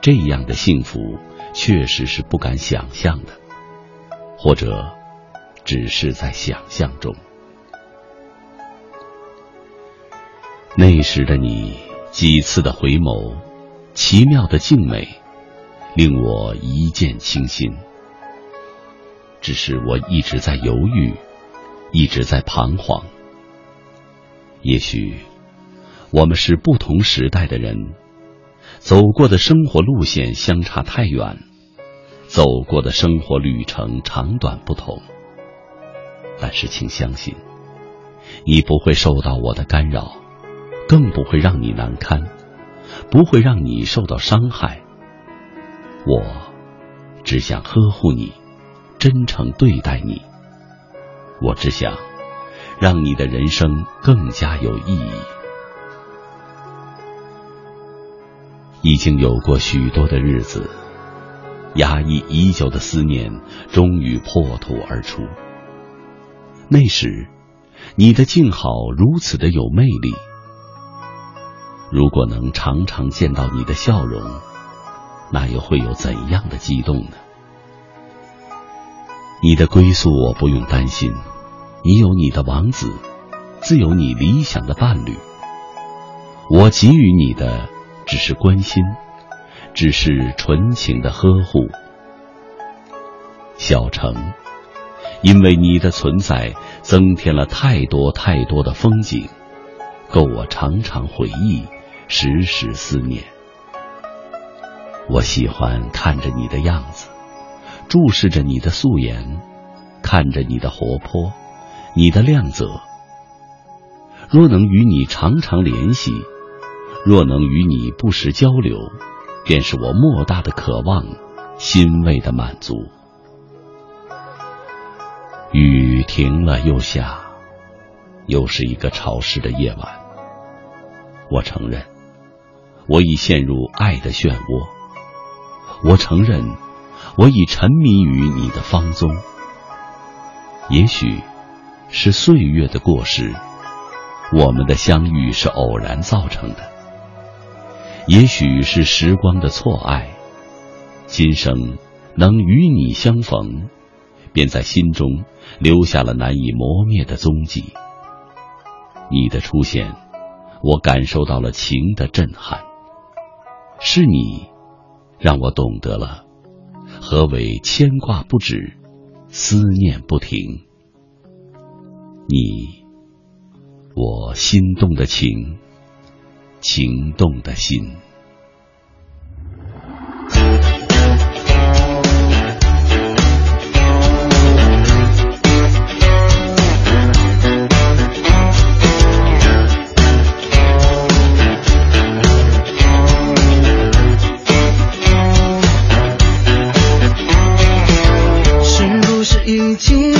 这样的幸福确实是不敢想象的，或者只是在想象中。那时的你几次的回眸，奇妙的静美，令我一见倾心。只是我一直在犹豫，一直在彷徨。也许，我们是不同时代的人，走过的生活路线相差太远，走过的生活旅程长短不同。但是，请相信，你不会受到我的干扰，更不会让你难堪，不会让你受到伤害。我只想呵护你，真诚对待你。我只想。让你的人生更加有意义。已经有过许多的日子，压抑已久的思念终于破土而出。那时，你的静好如此的有魅力。如果能常常见到你的笑容，那又会有怎样的激动呢？你的归宿，我不用担心。你有你的王子，自有你理想的伴侣。我给予你的只是关心，只是纯情的呵护。小城，因为你的存在，增添了太多太多的风景，够我常常回忆，时时思念。我喜欢看着你的样子，注视着你的素颜，看着你的活泼。你的亮泽，若能与你常常联系，若能与你不时交流，便是我莫大的渴望，欣慰的满足。雨停了又下，又是一个潮湿的夜晚。我承认，我已陷入爱的漩涡。我承认，我已沉迷于你的芳踪。也许。是岁月的过失，我们的相遇是偶然造成的。也许是时光的错爱，今生能与你相逢，便在心中留下了难以磨灭的踪迹。你的出现，我感受到了情的震撼。是你，让我懂得了何为牵挂不止，思念不停。你，我心动的情，情动的心。是不是已经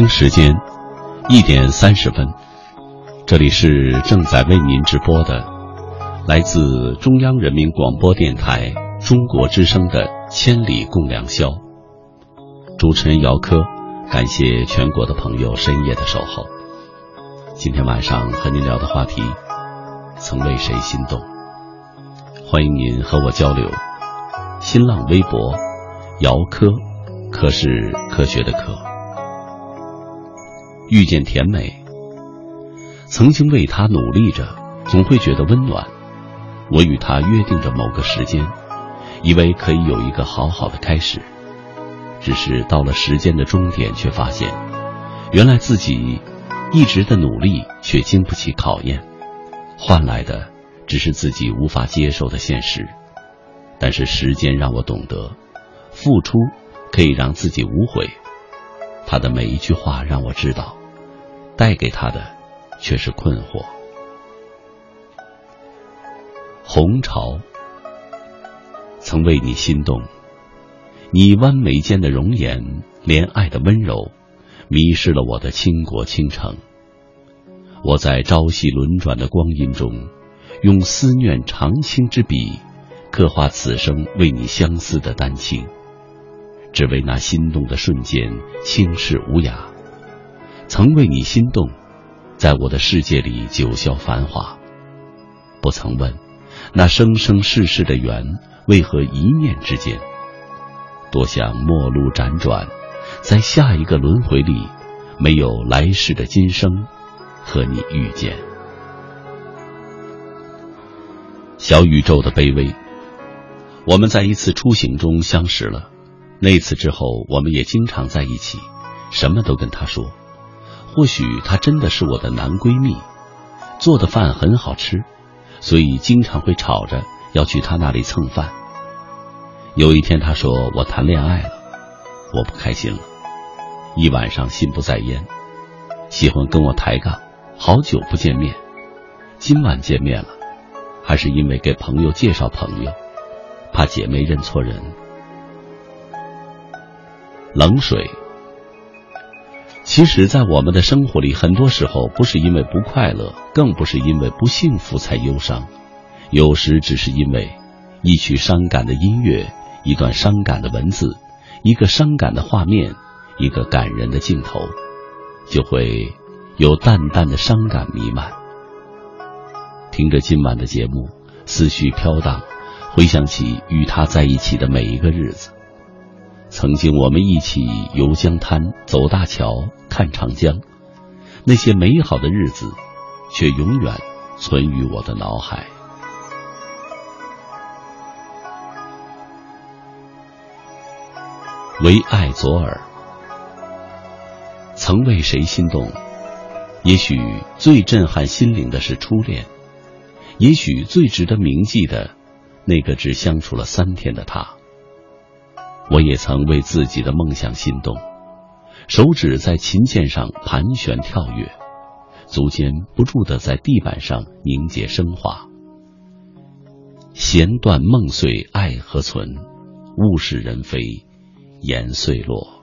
北京时间一点三十分，这里是正在为您直播的，来自中央人民广播电台中国之声的《千里共良宵》。主持人姚科，感谢全国的朋友深夜的守候。今天晚上和您聊的话题，曾为谁心动？欢迎您和我交流。新浪微博，姚科，科是科学的科。遇见甜美，曾经为他努力着，总会觉得温暖。我与他约定着某个时间，以为可以有一个好好的开始。只是到了时间的终点，却发现，原来自己一直的努力却经不起考验，换来的只是自己无法接受的现实。但是时间让我懂得，付出可以让自己无悔。他的每一句话让我知道。带给他的却是困惑。红潮曾为你心动，你弯眉间的容颜，怜爱的温柔，迷失了我的倾国倾城。我在朝夕轮转的光阴中，用思念长青之笔，刻画此生为你相思的丹青，只为那心动的瞬间，轻视无涯。曾为你心动，在我的世界里九霄繁华。不曾问，那生生世世的缘为何一念之间？多想陌路辗转，在下一个轮回里，没有来世的今生，和你遇见。小宇宙的卑微，我们在一次出行中相识了。那次之后，我们也经常在一起，什么都跟他说。或许她真的是我的男闺蜜，做的饭很好吃，所以经常会吵着要去她那里蹭饭。有一天，她说我谈恋爱了，我不开心了，一晚上心不在焉，喜欢跟我抬杠，好久不见面，今晚见面了，还是因为给朋友介绍朋友，怕姐妹认错人。冷水。其实，在我们的生活里，很多时候不是因为不快乐，更不是因为不幸福才忧伤，有时只是因为一曲伤感的音乐，一段伤感的文字，一个伤感的画面，一个感人的镜头，就会有淡淡的伤感弥漫。听着今晚的节目，思绪飘荡，回想起与他在一起的每一个日子。曾经我们一起游江滩、走大桥、看长江，那些美好的日子，却永远存于我的脑海。唯爱左耳，曾为谁心动？也许最震撼心灵的是初恋，也许最值得铭记的，那个只相处了三天的他。我也曾为自己的梦想心动，手指在琴键上盘旋跳跃，足尖不住地在地板上凝结升华。弦断梦碎爱何存？物是人非言碎落。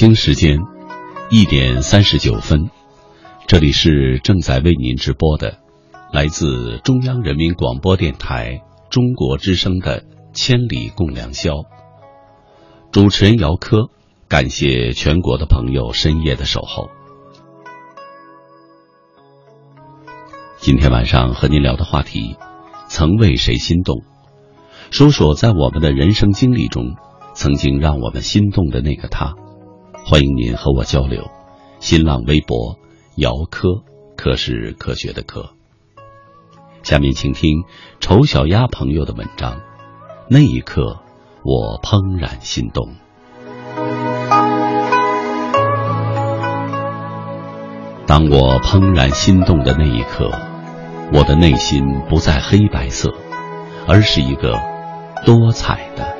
北京时间一点三十九分，这里是正在为您直播的，来自中央人民广播电台中国之声的《千里共良宵》。主持人姚科，感谢全国的朋友深夜的守候。今天晚上和您聊的话题，曾为谁心动？说说在我们的人生经历中，曾经让我们心动的那个他。欢迎您和我交流。新浪微博姚科，科是科学的科。下面请听丑小鸭朋友的文章。那一刻。我怦然心动。当我怦然心动的那一刻，我的内心不再黑白色，而是一个多彩的。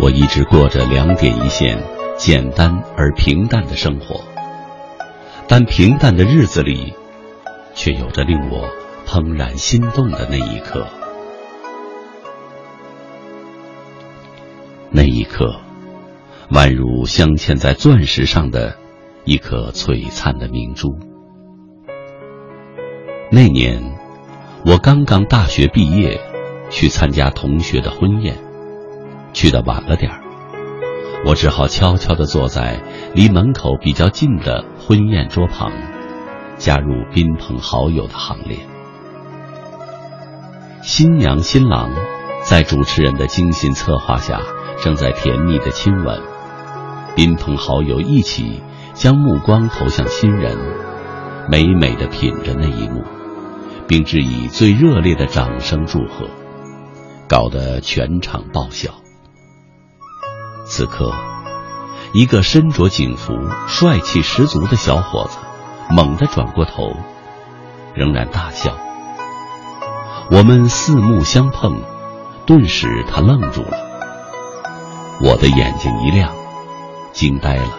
我一直过着两点一线、简单而平淡的生活，但平淡的日子里，却有着令我怦然心动的那一刻。那一刻，宛如镶嵌在钻石上的一颗璀璨的明珠。那年，我刚刚大学毕业，去参加同学的婚宴，去的晚了点儿，我只好悄悄地坐在离门口比较近的婚宴桌旁，加入宾朋好友的行列。新娘新郎在主持人的精心策划下。正在甜蜜的亲吻，宾朋好友一起将目光投向新人，美美的品着那一幕，并致以最热烈的掌声祝贺，搞得全场爆笑。此刻，一个身着警服、帅气十足的小伙子猛地转过头，仍然大笑。我们四目相碰，顿时他愣住了。我的眼睛一亮，惊呆了，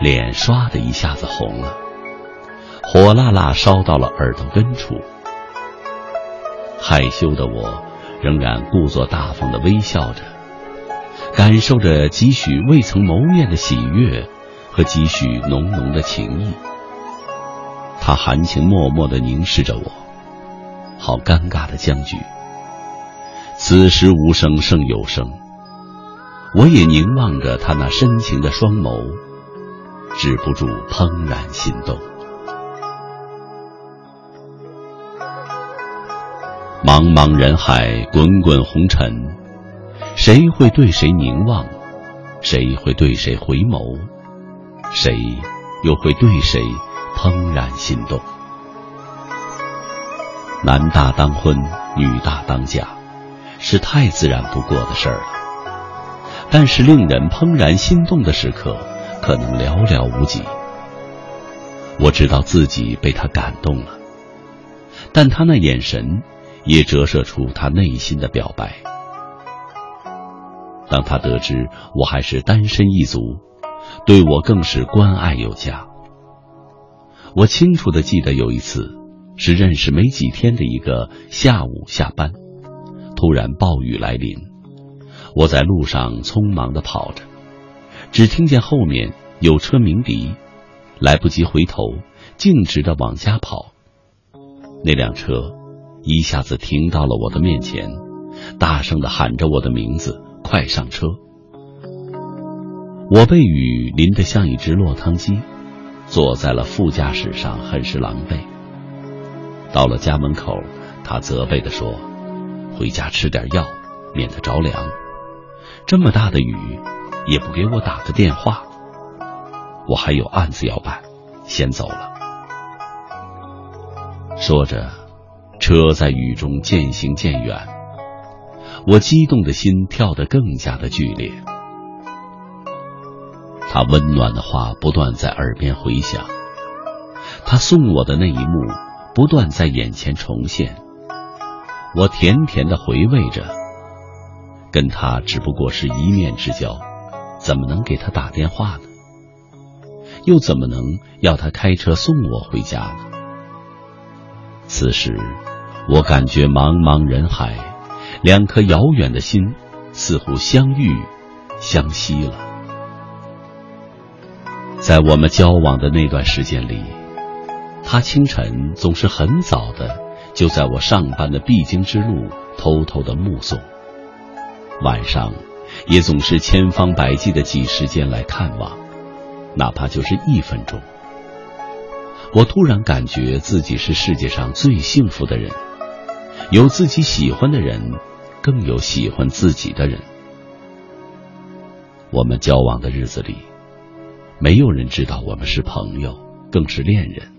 脸唰的一下子红了，火辣辣烧到了耳朵根处。害羞的我，仍然故作大方的微笑着，感受着几许未曾谋面的喜悦和几许浓浓的情意。他含情脉脉的凝视着我，好尴尬的僵局。此时无声胜有声。我也凝望着他那深情的双眸，止不住怦然心动。茫茫人海，滚滚红尘，谁会对谁凝望？谁会对谁回眸？谁又会对谁怦然心动？男大当婚，女大当嫁，是太自然不过的事儿了。但是令人怦然心动的时刻，可能寥寥无几。我知道自己被他感动了，但他那眼神，也折射出他内心的表白。当他得知我还是单身一族，对我更是关爱有加。我清楚的记得有一次，是认识没几天的一个下午下班，突然暴雨来临。我在路上匆忙的跑着，只听见后面有车鸣笛，来不及回头，径直的往家跑。那辆车一下子停到了我的面前，大声的喊着我的名字：“快上车！”我被雨淋得像一只落汤鸡，坐在了副驾驶上，很是狼狈。到了家门口，他责备的说：“回家吃点药，免得着凉。”这么大的雨，也不给我打个电话。我还有案子要办，先走了。说着，车在雨中渐行渐远。我激动的心跳得更加的剧烈。他温暖的话不断在耳边回响，他送我的那一幕不断在眼前重现。我甜甜的回味着。跟他只不过是一面之交，怎么能给他打电话呢？又怎么能要他开车送我回家呢？此时，我感觉茫茫人海，两颗遥远的心似乎相遇相惜了。在我们交往的那段时间里，他清晨总是很早的就在我上班的必经之路偷偷的目送，晚上也总是千方百计的挤时间来看望，哪怕就是一分钟。我突然感觉自己是世界上最幸福的人，有自己喜欢的人，更有喜欢自己的人。我们交往的日子里。没有人知道我们是朋友，更是恋人。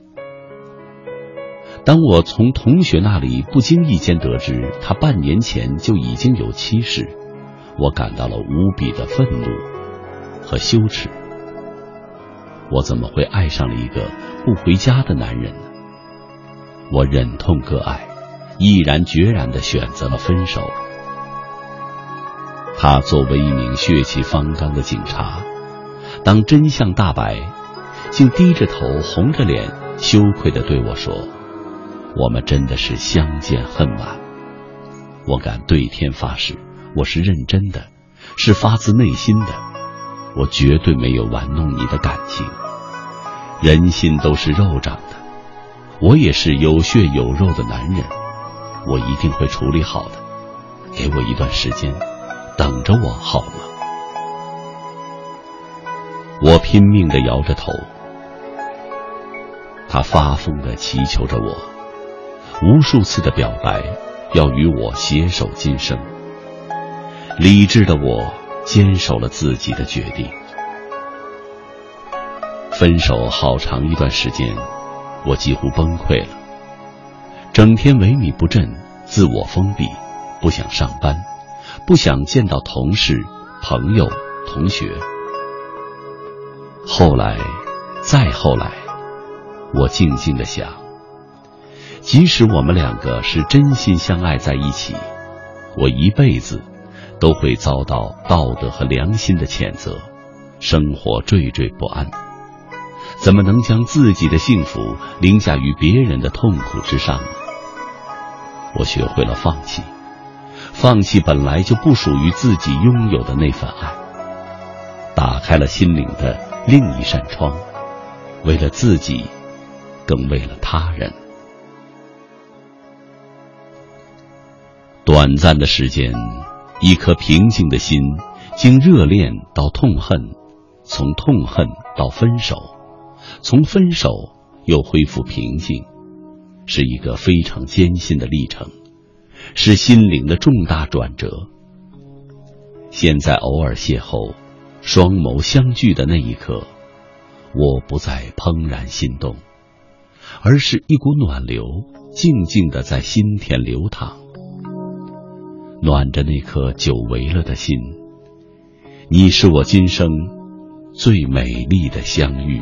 当我从同学那里不经意间得知他半年前就已经有妻时，我感到了无比的愤怒和羞耻。我怎么会爱上了一个不回家的男人呢？我忍痛割爱，毅然决然的选择了分手。他作为一名血气方刚的警察。当真相大白，竟低着头、红着脸、羞愧的对我说：“我们真的是相见恨晚。”我敢对天发誓，我是认真的，是发自内心的，我绝对没有玩弄你的感情。人心都是肉长的，我也是有血有肉的男人，我一定会处理好的。给我一段时间，等着我好吗？我拼命的摇着头，他发疯的祈求着我，无数次的表白，要与我携手今生。理智的我坚守了自己的决定。分手好长一段时间，我几乎崩溃了，整天萎靡不振，自我封闭，不想上班，不想见到同事、朋友、同学。后来，再后来，我静静的想，即使我们两个是真心相爱在一起，我一辈子都会遭到道德和良心的谴责，生活惴惴不安。怎么能将自己的幸福凌驾于别人的痛苦之上呢？我学会了放弃，放弃本来就不属于自己拥有的那份爱，打开了心灵的。另一扇窗，为了自己，更为了他人。短暂的时间，一颗平静的心，经热恋到痛恨，从痛恨到分手，从分手又恢复平静，是一个非常艰辛的历程，是心灵的重大转折。现在偶尔邂逅。双眸相聚的那一刻，我不再怦然心动，而是一股暖流静静的在心田流淌，暖着那颗久违了的心。你是我今生最美丽的相遇。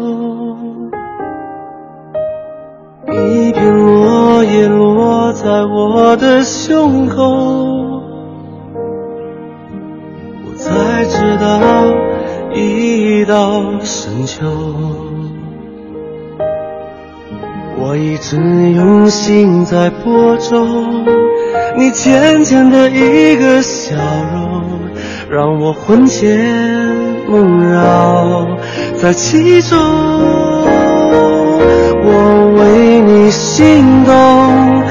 在我的胸口，我才知道已到深秋。我一直用心在播种，你浅浅的一个笑容，让我魂牵梦绕在其中。我为你心动。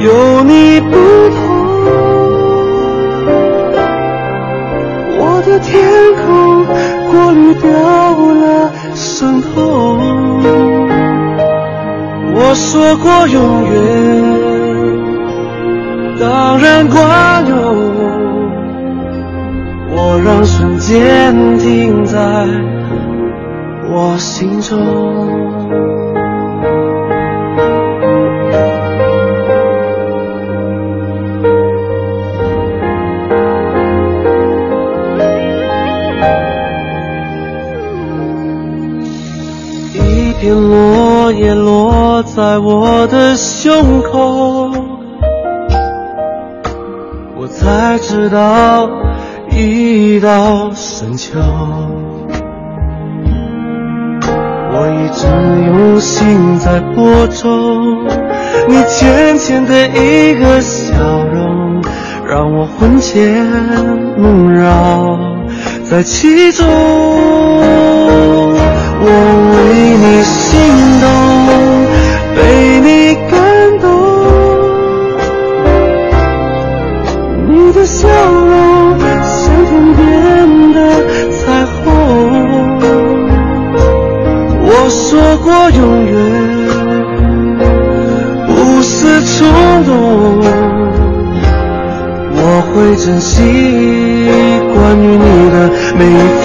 有你不同。我的天空过滤掉了伤痛。我说过永远，当然管用。我让瞬间停在我心中。片落叶落在我的胸口，我才知道已到深秋。我一直用心在播种，你浅浅的一个笑容，让我魂牵梦绕在其中。我为你心动，被你感动，你的笑容像天边的彩虹。我说过永远不是冲动，我会珍惜关于你的每一分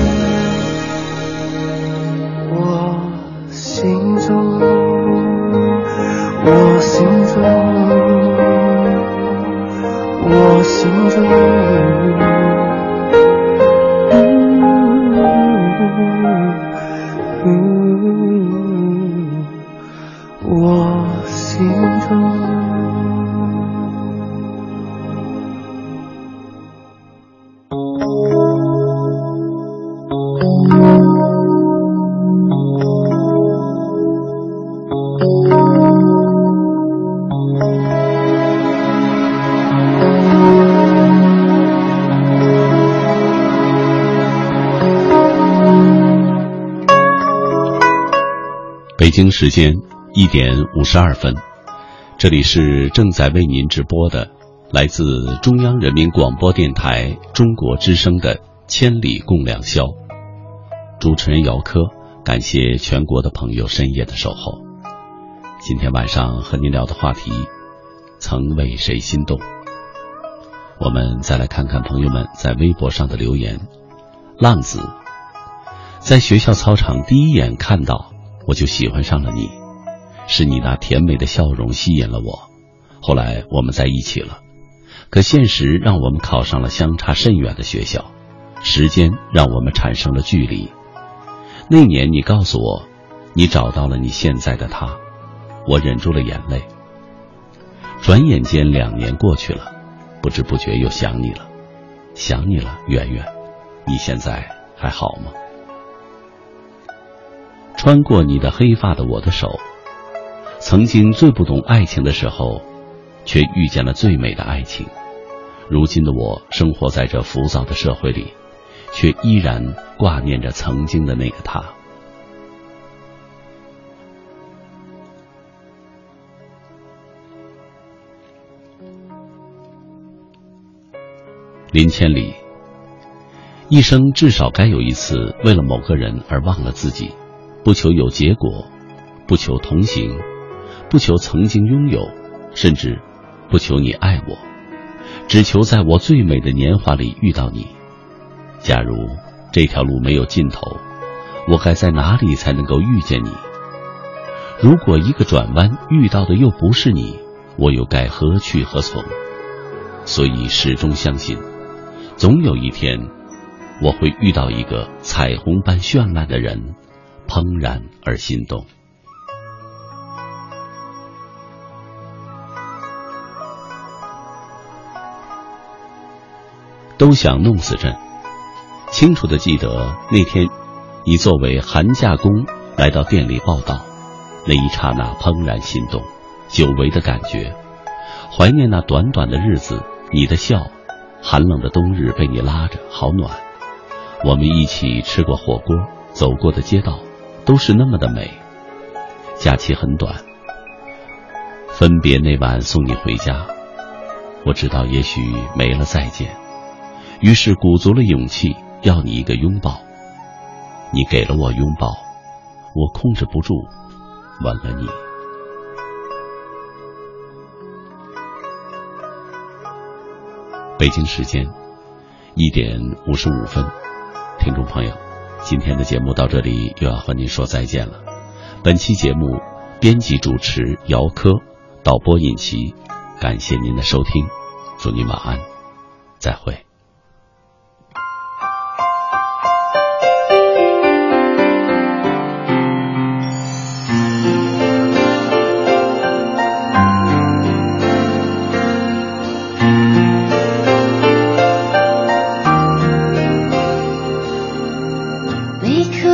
北京时间一点五十二分，这里是正在为您直播的来自中央人民广播电台中国之声的《千里共良宵》，主持人姚科，感谢全国的朋友深夜的守候。今天晚上和您聊的话题，曾为谁心动？我们再来看看朋友们在微博上的留言。浪子，在学校操场第一眼看到。我就喜欢上了你，是你那甜美的笑容吸引了我。后来我们在一起了，可现实让我们考上了相差甚远的学校，时间让我们产生了距离。那年你告诉我，你找到了你现在的他，我忍住了眼泪。转眼间两年过去了，不知不觉又想你了，想你了，圆圆，你现在还好吗？穿过你的黑发的我的手，曾经最不懂爱情的时候，却遇见了最美的爱情。如今的我生活在这浮躁的社会里，却依然挂念着曾经的那个他。林千里，一生至少该有一次为了某个人而忘了自己，不求有结果，不求同行，不求曾经拥有，甚至不求你爱我，只求在我最美的年华里遇到你。假如这条路没有尽头，我该在哪里才能够遇见你？如果一个转弯遇到的又不是你，我又该何去何从？所以始终相信，总有一天，我会遇到一个彩虹般绚烂的人，怦然而心动。都想弄死朕。清楚的记得那天，你作为寒假工来到店里报道。那一刹那，怦然心动，久违的感觉，怀念那短短的日子，你的笑，寒冷的冬日被你拉着，好暖。我们一起吃过火锅，走过的街道，都是那么的美。假期很短，分别那晚送你回家，我知道也许没了再见，于是鼓足了勇气要你一个拥抱。你给了我拥抱，我控制不住。吻了你。北京时间一点五十五分，听众朋友，今天的节目到这里又要和您说再见了。本期节目编辑主持姚科，导播尹奇，感谢您的收听，祝您晚安，再会。